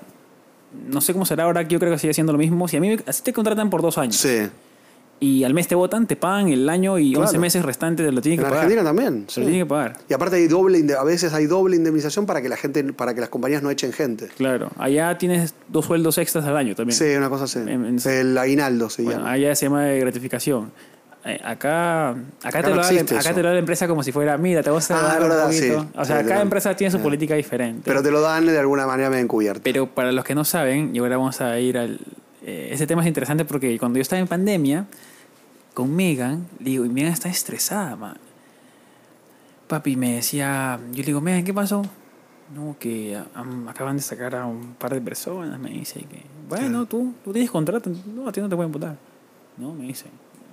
no sé cómo será ahora, yo creo que sigue siendo lo mismo. Si a mí me- así te contratan por dos años Sí. Y al mes te votan, te pagan el año y Claro. 11 meses restantes te lo tienen En que pagar. Argentina también. Se sí. lo tienen que pagar. Y aparte hay doble, a veces hay doble indemnización para que la gente, para que las compañías no echen gente. Claro, allá tienes dos sueldos extras al año también. Sí, una cosa así. En- en- El aguinaldo se Bueno, llama. allá se llama de gratificación. Eh, acá acá, Acá te no lo da, la- existe acá te lo da la empresa como si fuera, mira, te vas a Ah, dar un verdad, poquito. sí. O sea, cada empresa tiene su Ah. política diferente. Pero te lo dan de alguna manera medio encubierto. Pero para los que no saben, y ahora vamos a ir al... eh, ese tema es interesante porque cuando yo estaba en pandemia, con Megan, le digo, y Megan está estresada, man. Papi me decía, yo le digo, Megan, ¿qué pasó? No, que am, acaban de sacar a un par de personas, me dice. Que, bueno, tú, tú tienes contrato, no, a ti no te pueden votar. No, me dice,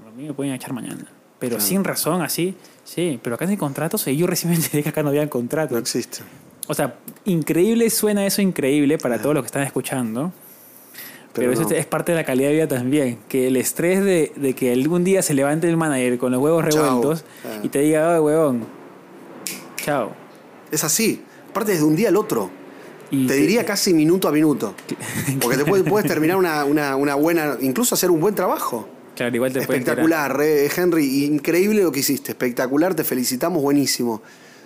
a mí me pueden echar mañana. Pero Claro. sin razón, así, sí, pero acá no hay contratos y yo recién me enteré que acá no había contratos. No existe. O sea, increíble, suena eso increíble para todos los que están escuchando. Pero, Pero eso es parte de la calidad de vida también. Que el estrés de, de que algún día se levante el manager con los huevos revueltos Ah. y te diga, oh, huevón, chao. Es así. Aparte desde un día al otro. Y Te diría casi minuto a minuto. Porque te puedes, puedes terminar una, una- una buena, incluso hacer un buen trabajo. Claro, igual te. Espectacular, eh, Henry. Increíble lo que hiciste. Espectacular, te felicitamos, buenísimo.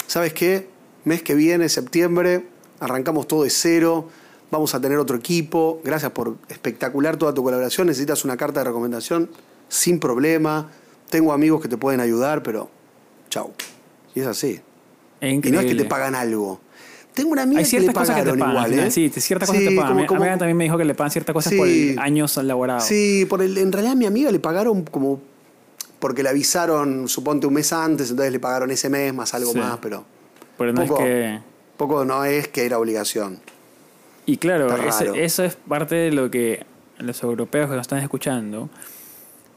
¿Sabes qué? Mes que viene, septiembre, arrancamos todo de cero. Vamos a tener otro equipo. Gracias por espectacular toda tu colaboración. Necesitas una carta de recomendación sin problema. Tengo amigos que te pueden ayudar, pero chau. Y es así. Es Y no es que te pagan algo. Tengo una amiga Hay que le ciertas cosas que te pagaron pagan. igual, ¿eh? Sí, ciertas cosas Sí, te pagan. como- también me dijo que le pagan ciertas cosas Sí. por años laborados. Sí, por el, en realidad a mi amiga le pagaron como porque le avisaron, suponte un mes antes, entonces le pagaron ese mes más algo Sí. más, pero Pero no Poco- es que. poco no es que era obligación. Y claro, eso es parte de lo que los europeos que nos están escuchando,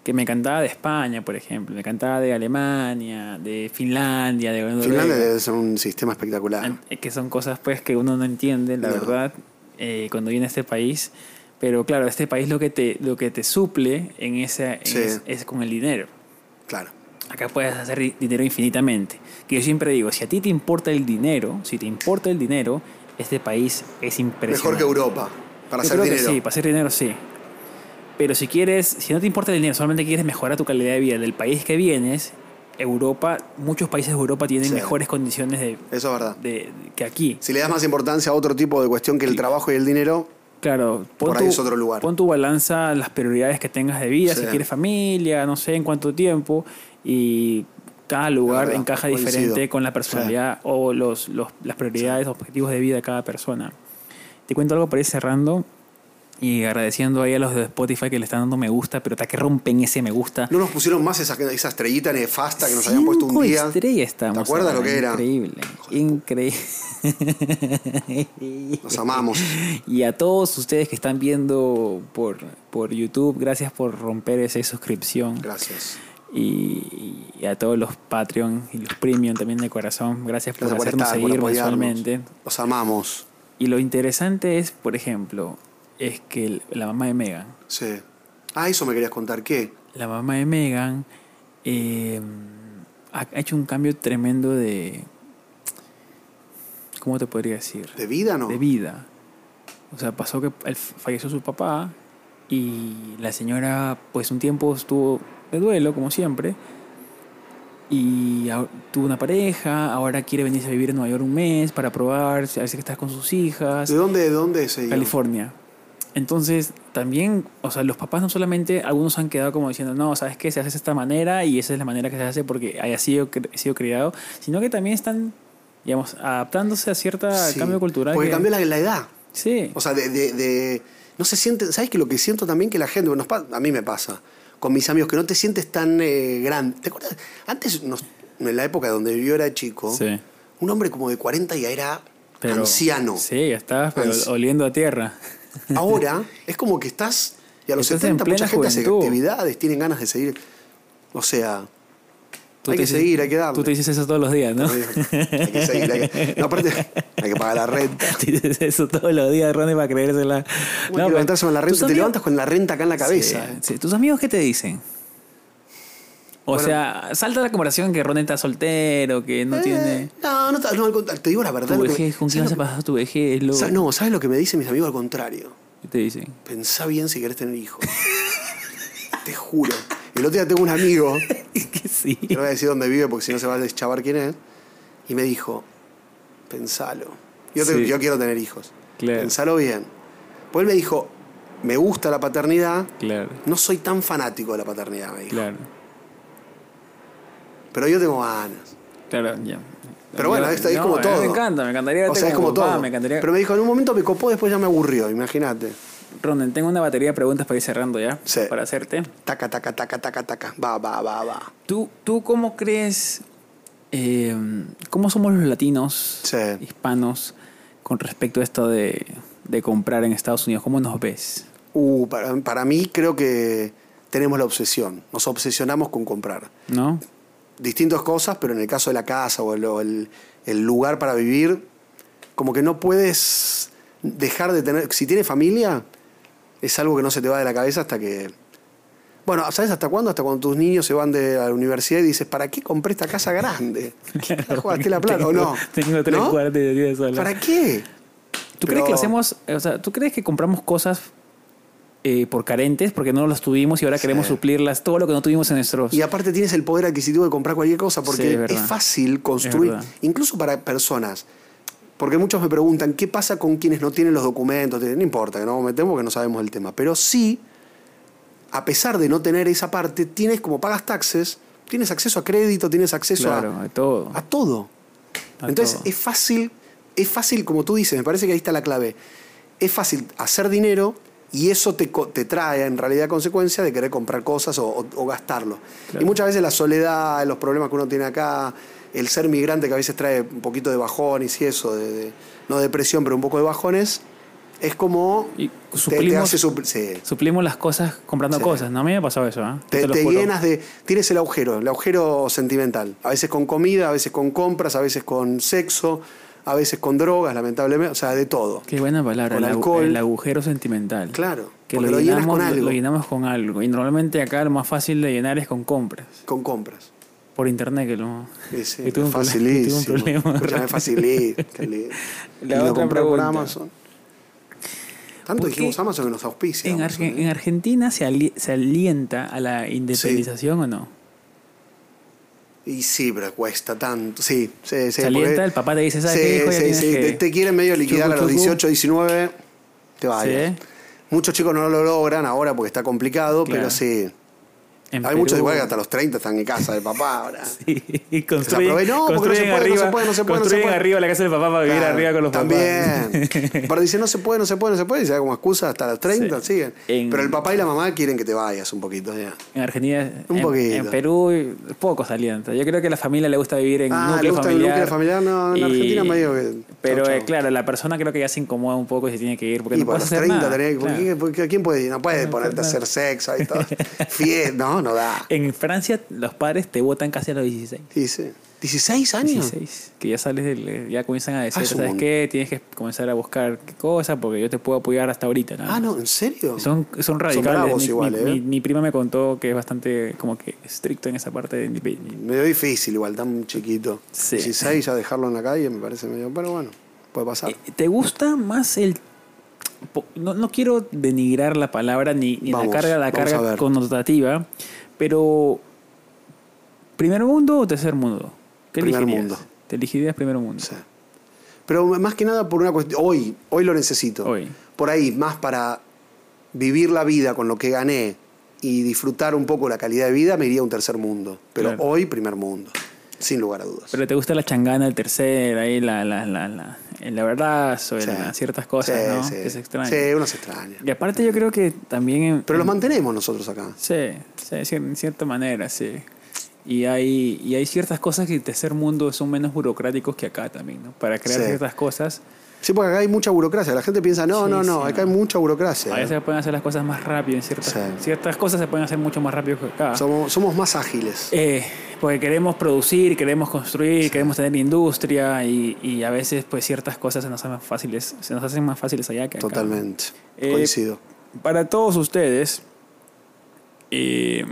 que me encantaba de España, por ejemplo, me encantaba de Alemania, de Finlandia, de Noruega, Finlandia debe ser un sistema espectacular. eh, que son cosas pues que uno no entiende, la No. verdad, eh, cuando viene a este país. Pero claro, este país lo que te, lo que te suple en ese, Sí. es, es con el dinero. Claro. Acá puedes hacer di- dinero infinitamente. Que yo siempre digo, si a ti te importa el dinero, si te importa el dinero, este país es impresionante. Mejor que Europa para Yo hacer creo que dinero. sí, para hacer dinero sí. Pero si quieres, si no te importa el dinero, solamente quieres mejorar tu calidad de vida del país que vienes, Europa, muchos países de Europa tienen Sí. mejores condiciones de, Eso es verdad. de- que aquí. Si le das más importancia a otro tipo de cuestión que el trabajo y el dinero, Claro, pon Por ahí tu, es otro lugar. Pon tu balanza las prioridades que tengas de vida, Sí. si quieres familia, no sé en cuánto tiempo, y cada lugar verdad, encaja coincido. diferente con la personalidad o los, los- las prioridades, objetivos de vida de cada persona. Te cuento algo para ir cerrando y agradeciendo ahí a los de Spotify que le están dando me gusta, pero hasta que rompen ese me gusta. no nos pusieron más esa, esa estrellita nefasta que nos habían puesto un día. estrellas estamos ¿Te acuerdas ahora, lo que era? Increíble, increíble. Nos amamos. Y a todos ustedes que están viendo por, por YouTube, gracias por romper esa suscripción. Gracias. Y, y a todos los Patreon y los Premium también de corazón, gracias por hacernos estar, seguir mensualmente. Los amamos. Y lo interesante es, por ejemplo, es que el- la mamá de Megan, Sí. Ah, eso me querías contar. ¿Qué? la mamá de Megan eh, ha hecho un cambio tremendo de... ¿Cómo te podría decir? ¿De vida no? de vida. O sea, pasó que falleció su papá y la señora, pues un tiempo estuvo de duelo, como siempre, y tuvo una pareja, ahora quiere venirse a vivir en Nueva York un mes para probar, a ver si está con sus hijas, ¿De dónde, de dónde es ella? California. Entonces, también, o sea, los papás no solamente, algunos han quedado como diciendo, no, ¿sabes qué? Se hace de esta manera y esa es la manera que se hace porque haya sido, sido criado, sino que también están, digamos, adaptándose a cierto Sí, cambio cultural. Porque que- cambió la, la edad. Sí. O sea, de, de- de- no se siente. ¿Sabes que lo que siento también que la gente, nos a mí me pasa, con mis amigos, que no te sientes tan eh, grande. ¿Te acuerdas? Antes, nos- en la época donde yo era chico, Sí. un hombre como de 40 ya era Pero, anciano. Sí, estabas pero Anci- oliendo a tierra. Ahora es como que estás. Y a los Estás en 70 mucha gente hace juventud. actividades, tienen ganas de seguir. O sea, Tú hay que dices- seguir, hay que darle. Tú te dices eso todos los días, ¿no? hay que seguir. Hay que, no, aparte, hay que pagar la renta. Te dices eso todos los días, Ronnie, para creérsela. Hay que levantarse con la ¿tus renta. Te amigos- levantas con la renta acá en la cabeza. Sí, eh. sí. ¿Tus amigos qué te dicen? O Bueno. sea, salta la comparación que Ronnie está soltero, que no Eh, tiene... No, no, no, al contrario, te digo la verdad. Tu vejez, ¿con quién ¿sabes vas a pasar tu vejez? Lo... No, ¿sabes lo que me dicen mis amigos al contrario? ¿Qué te dicen? Pensá bien si querés tener hijos. te juro. El otro día tengo un amigo, que sí. que no voy a decir dónde vive porque si no se va a deschavar quién es, y me dijo, pensalo. Yo, te- Sí. yo quiero tener hijos. Claro. Pensalo bien. Pues él me dijo, me gusta la paternidad, Claro, no soy tan fanático de la paternidad, me dijo. claro. Pero yo tengo ganas. Claro, ya. Pero bueno, esto es no, como mí todo. Me encanta, me encantaría O sea, es como todo. Me encantaría... Pero me dijo, en un momento me copó, después ya me aburrió, imagínate. Ronen, tengo una batería de preguntas para ir cerrando ya. Sí. Para hacerte. Taca, taca, taca, taca, taca. Va, va, va, va. ¿Tú, tú cómo crees, eh, cómo somos los latinos, Sí. hispanos, con respecto a esto de, de comprar en Estados Unidos? ¿Cómo nos ves? Uh, para, para mí creo que tenemos la obsesión. Nos obsesionamos con comprar. ¿No? Distintas cosas, pero en el caso de la casa o el, o el- el lugar para vivir, como que no puedes dejar de tener... Si tienes familia, es algo que no se te va de la cabeza hasta que... Bueno, ¿sabes hasta cuándo? Hasta cuando tus niños se van de la universidad y dices, ¿para qué compré esta casa grande? ¿Ya jugaste la plata o no? Tengo tres ¿No? cuartos de día sola. ¿Para qué? ¿Tú crees que lo hacemos, o sea, tú crees que compramos cosas eh, por carentes, porque no los tuvimos y ahora queremos suplirlas, todo lo que no tuvimos en nuestros... Y aparte tienes el poder adquisitivo de comprar cualquier cosa, Sí, porque es fácil construir, incluso para personas. Porque muchos me preguntan, ¿qué pasa con quienes no tienen los documentos? No importa, que no metemos que no sabemos el tema. Pero sí, a pesar de no tener esa parte, tienes como pagas taxes, tienes acceso a crédito, tienes acceso a- claro, de todo. a todo. A Entonces todo. es fácil, es fácil, como tú dices, me parece que ahí está la clave. Es fácil hacer dinero y eso te, te trae en realidad consecuencia de querer comprar cosas o, o- o gastarlo. Claro. Y muchas veces la soledad, los problemas que uno tiene acá, el ser migrante que a veces trae un poquito de bajones y eso, de, de- no depresión, pero un poco de bajones, es como Y te- te, suplimos- hace supl- sí. Suplimos las cosas comprando Sí. cosas, ¿no? A mí me ha pasado eso, ¿ah? Te, Te te llenas de. Tienes el agujero, el agujero sentimental. A veces con comida, a veces con compras, a veces con sexo, a veces con drogas, lamentablemente. O sea, de todo. Qué buena palabra, Con el, alcohol. el agujero sentimental. Claro. Que lo, llenas llenamos, con lo- algo. lo llenamos con algo. Y normalmente acá lo más fácil de llenar es con compras. Con compras. Por internet, que lo. Sí, sí, que tuve un facilísimo. tuve un problema. La lo comprar por. Amazon. Tanto ¿Por dijimos Amazon que nos auspicia. En, Amazon, Arge- ¿eh? en Argentina se, ali- se alienta a la independización o no? Y sí, pero cuesta tanto. Sí, sí, sí. se alienta, el papá te dice, ¿sabes Sí, qué, hijo? Ya sí, sí. que- Te, te quieren medio liquidar Chucu, a los chucu. 18, 19, te vayas. Muchos chicos no lo logran ahora porque está complicado, Claro. pero sí. En Hay muchos igual que hasta los 30 están en casa del papá ahora. Sí, y construyen, no, porque no construyen se puede, no arriba, se puede, no se puede, no se puede. arriba la casa del papá para vivir Claro, arriba con los también. papás. Pero dice, no se puede, no se puede, no se puede. Y se da como excusa hasta los 30, Sí. siguen. En- Pero el papá y la mamá quieren que te vayas un poquito ya. En Argentina, Un en, poquito. en Perú, pocos alientan. Yo creo que a la familia le gusta vivir en Ah, núcleo le gusta el familiar. núcleo familiar, no, en Argentina medio que- Pero chau, eh, chau. claro, la persona creo que ya se incomoda un poco y se tiene que ir porque Y no por los hacer 30 nada. tenés que- ¿por claro. qué- por qué- ¿Quién puede ir? No puedes No, ponerte a no. hacer sexo ahí todo. Fiesta, no, no da. En Francia los padres te votan casi a los 16. Sí, sí. ¿16 años? 16, que ya sales del, ya comienzan a decir, Ah, un ¿sabes qué? Tienes que comenzar a buscar qué cosa porque yo te puedo apoyar hasta ahorita. nada Ah, más". no, ¿en serio? Son, son radicales. bravos mi, igual, mi- ¿eh? mi- mi prima me contó que es bastante como que estricto en esa parte de Medio difícil igual, tan chiquito. Sí. 16 ya dejarlo en la calle me parece medio... Pero bueno, puede pasar. Eh, ¿Te gusta más el... No, no quiero denigrar la palabra ni, ni Vamos, la carga, la carga connotativa, pero ¿primer mundo o tercer mundo? ¿Qué Primer elegirías? mundo. ¿Te elegirías primer mundo? Sí. Pero más que nada por una cuestión... Hoy, hoy lo necesito. Hoy. Por ahí, más para vivir la vida con lo que gané y disfrutar un poco la calidad de vida, me iría a un tercer mundo. Pero Claro. hoy, primer mundo. Sin lugar a dudas. Pero te gusta la changana del tercer, ahí la, la, la, la, el abrazo, Sí. el- ciertas cosas, Sí, ¿no? sí. Que se extrañan. Sí, uno se extraña. Y aparte yo creo que también... en- Pero los en- mantenemos nosotros acá. Sí, sí, en cierta manera, sí. Y hay, y hay ciertas cosas que en tercer mundo son menos burocráticos que acá también, ¿no? Para crear Sí. ciertas cosas, Sí, porque acá hay mucha burocracia. La gente piensa, no, Sí, no, no, sí, acá no. hay mucha burocracia. a veces se pueden hacer las cosas más rápido en ciertas, Sí. ciertas cosas se pueden hacer mucho más rápido que acá. Somos, somos más ágiles. Eh, porque queremos producir, queremos construir, queremos tener industria y, y a veces pues ciertas cosas se nos hacen más fáciles, se nos hacen más fáciles allá que acá. Totalmente. Eh, Coincido. Para todos ustedes eh,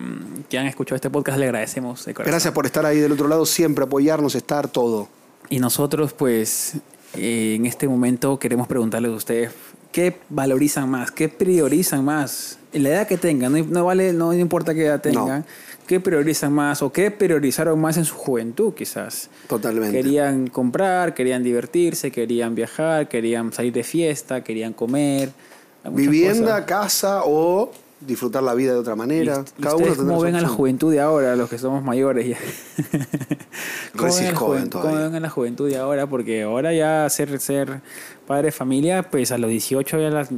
que han escuchado este podcast, le agradecemos de corazón. Gracias por estar ahí del otro lado, siempre apoyarnos, estar todo. Y nosotros, pues, eh, en este momento queremos preguntarles a ustedes qué valorizan más, qué priorizan más, la edad que tengan, no, no vale, no importa qué edad tengan, qué priorizan más o qué priorizaron más en su juventud, quizás. Totalmente. Querían comprar, querían divertirse, querían viajar, querían salir de fiesta, querían comer. Vivienda, cosas. casa o disfrutar la vida de otra ¿Y, manera. y Cada uno ustedes tendrá cómo ven a la juventud de ahora, los que somos mayores ya? ¿Cómo ven joven todavía. ¿Cómo ven a la juventud de ahora? Porque ahora ya ser, ser padre de familia, pues a los 18 ya, las,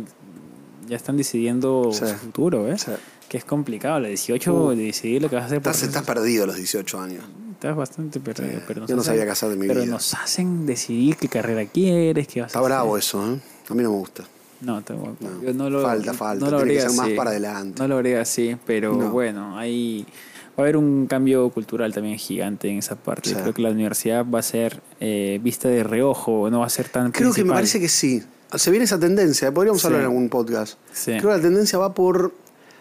ya están decidiendo Sí. su futuro, ¿eh? Sí. Que es complicado, a los 18 decidir lo que vas a hacer. Estás, estás perdido a los 18 años. estás bastante perdido. Sí, pero nos yo no hacen- sabía hacer de mi Pero vida. nos hacen decidir qué carrera quieres, qué vas Está a hacer. bravo eso, ¿eh? A mí no me gusta. No, tampoco. No, Yo no lo, falta, falta, No lo tiene que haría ser más para adelante. No lo haría así, pero No. bueno, ahí va a haber un cambio cultural también gigante en esa parte. Sí. Creo que la universidad va a ser eh, vista de reojo, no va a ser tan Creo que me parece que sí. Se viene esa tendencia, podríamos Sí. hablar en algún podcast. Sí. Creo que la tendencia va por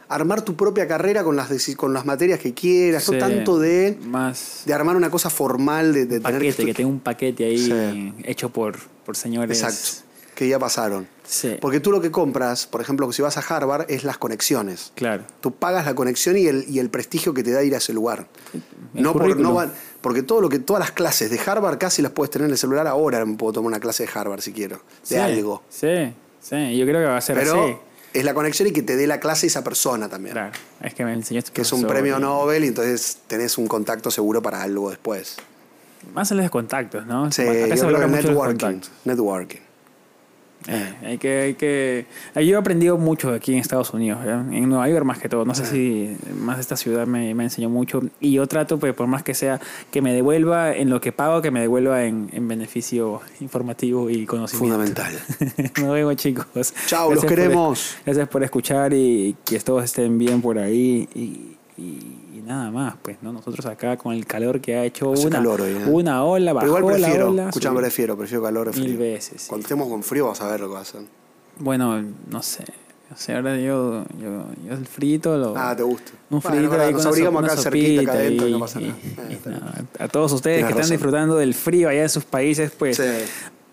armar tu propia carrera con las, con las materias que quieras, Sí. no tanto de, Más de armar una cosa formal, de, de tener paquete, que estu- tenga un paquete ahí Sí. hecho por, por señores Exacto. que ya pasaron. Sí. Porque tú lo que compras, por ejemplo, si vas a Harvard, es las conexiones. Claro. Tú pagas la conexión y el, y el prestigio que te da ir a ese lugar. El No por, no van- porque todo lo que, todas las clases de Harvard casi las puedes tener en el celular ahora. Me puedo tomar una clase de Harvard si quiero. De algo. Sí, sí. Yo creo que va a ser Pero así. Es la conexión y que te dé la clase esa persona también. Claro. Es que me enseñó este Que es un premio y- Nobel y entonces tenés un contacto seguro para algo después. Más en los contactos, ¿no? Sí, Acá yo se creo que networking. Networking. Eh, hay que, hay que. Yo he aprendido mucho aquí en Estados Unidos, ¿ya? en Nueva York más que todo. No sé si más esta ciudad me, me enseñó mucho. Y yo trato, pues, por más que sea, que me devuelva en lo que pago, que me devuelva en, en beneficio informativo y conocimiento. Fundamental. Nos vemos, chicos. Chao, los por- queremos. gracias por escuchar y que todos estén bien por ahí. Y nada más, pues, ¿no? Nosotros acá con el calor que ha hecho Hace una, calor hoy, ¿eh? una ola, bajó Pero igual la prefiero, ola. escuchame, subió. prefiero, prefiero calor o frío. Mil veces, sí. Cuando estemos con frío vas a ver lo que va a hacer. Bueno, no sé. O sea, ahora yo, yo, yo el frito lo... Ah, te gusta. Un Bueno, frito verdad, ahí nos abrigamos acá cerquita, acá adentro, y- no pasa y-. Eh, y nada. A todos ustedes Tienes que están disfrutando del frío allá en sus países, pues Sí,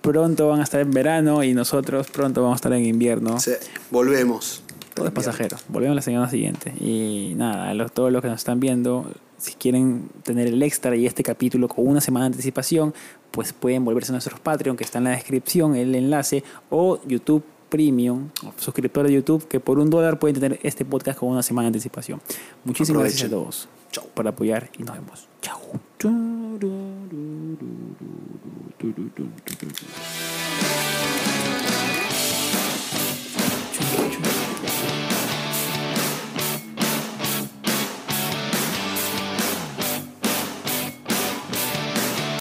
pronto van a estar en verano y nosotros pronto vamos a estar en invierno. sí. Volvemos. Todo es pasajero. Volvemos la semana siguiente. Y nada, a los, todos los que nos están viendo, si quieren tener el extra y este capítulo con una semana de anticipación, pues pueden volverse a nuestros Patreon, que está en la descripción, el enlace, o YouTube Premium, suscriptor de YouTube, que por un dólar pueden tener este podcast con una semana de anticipación. Muchísimas gracias a todos Chau. por apoyar y nos vemos. Thank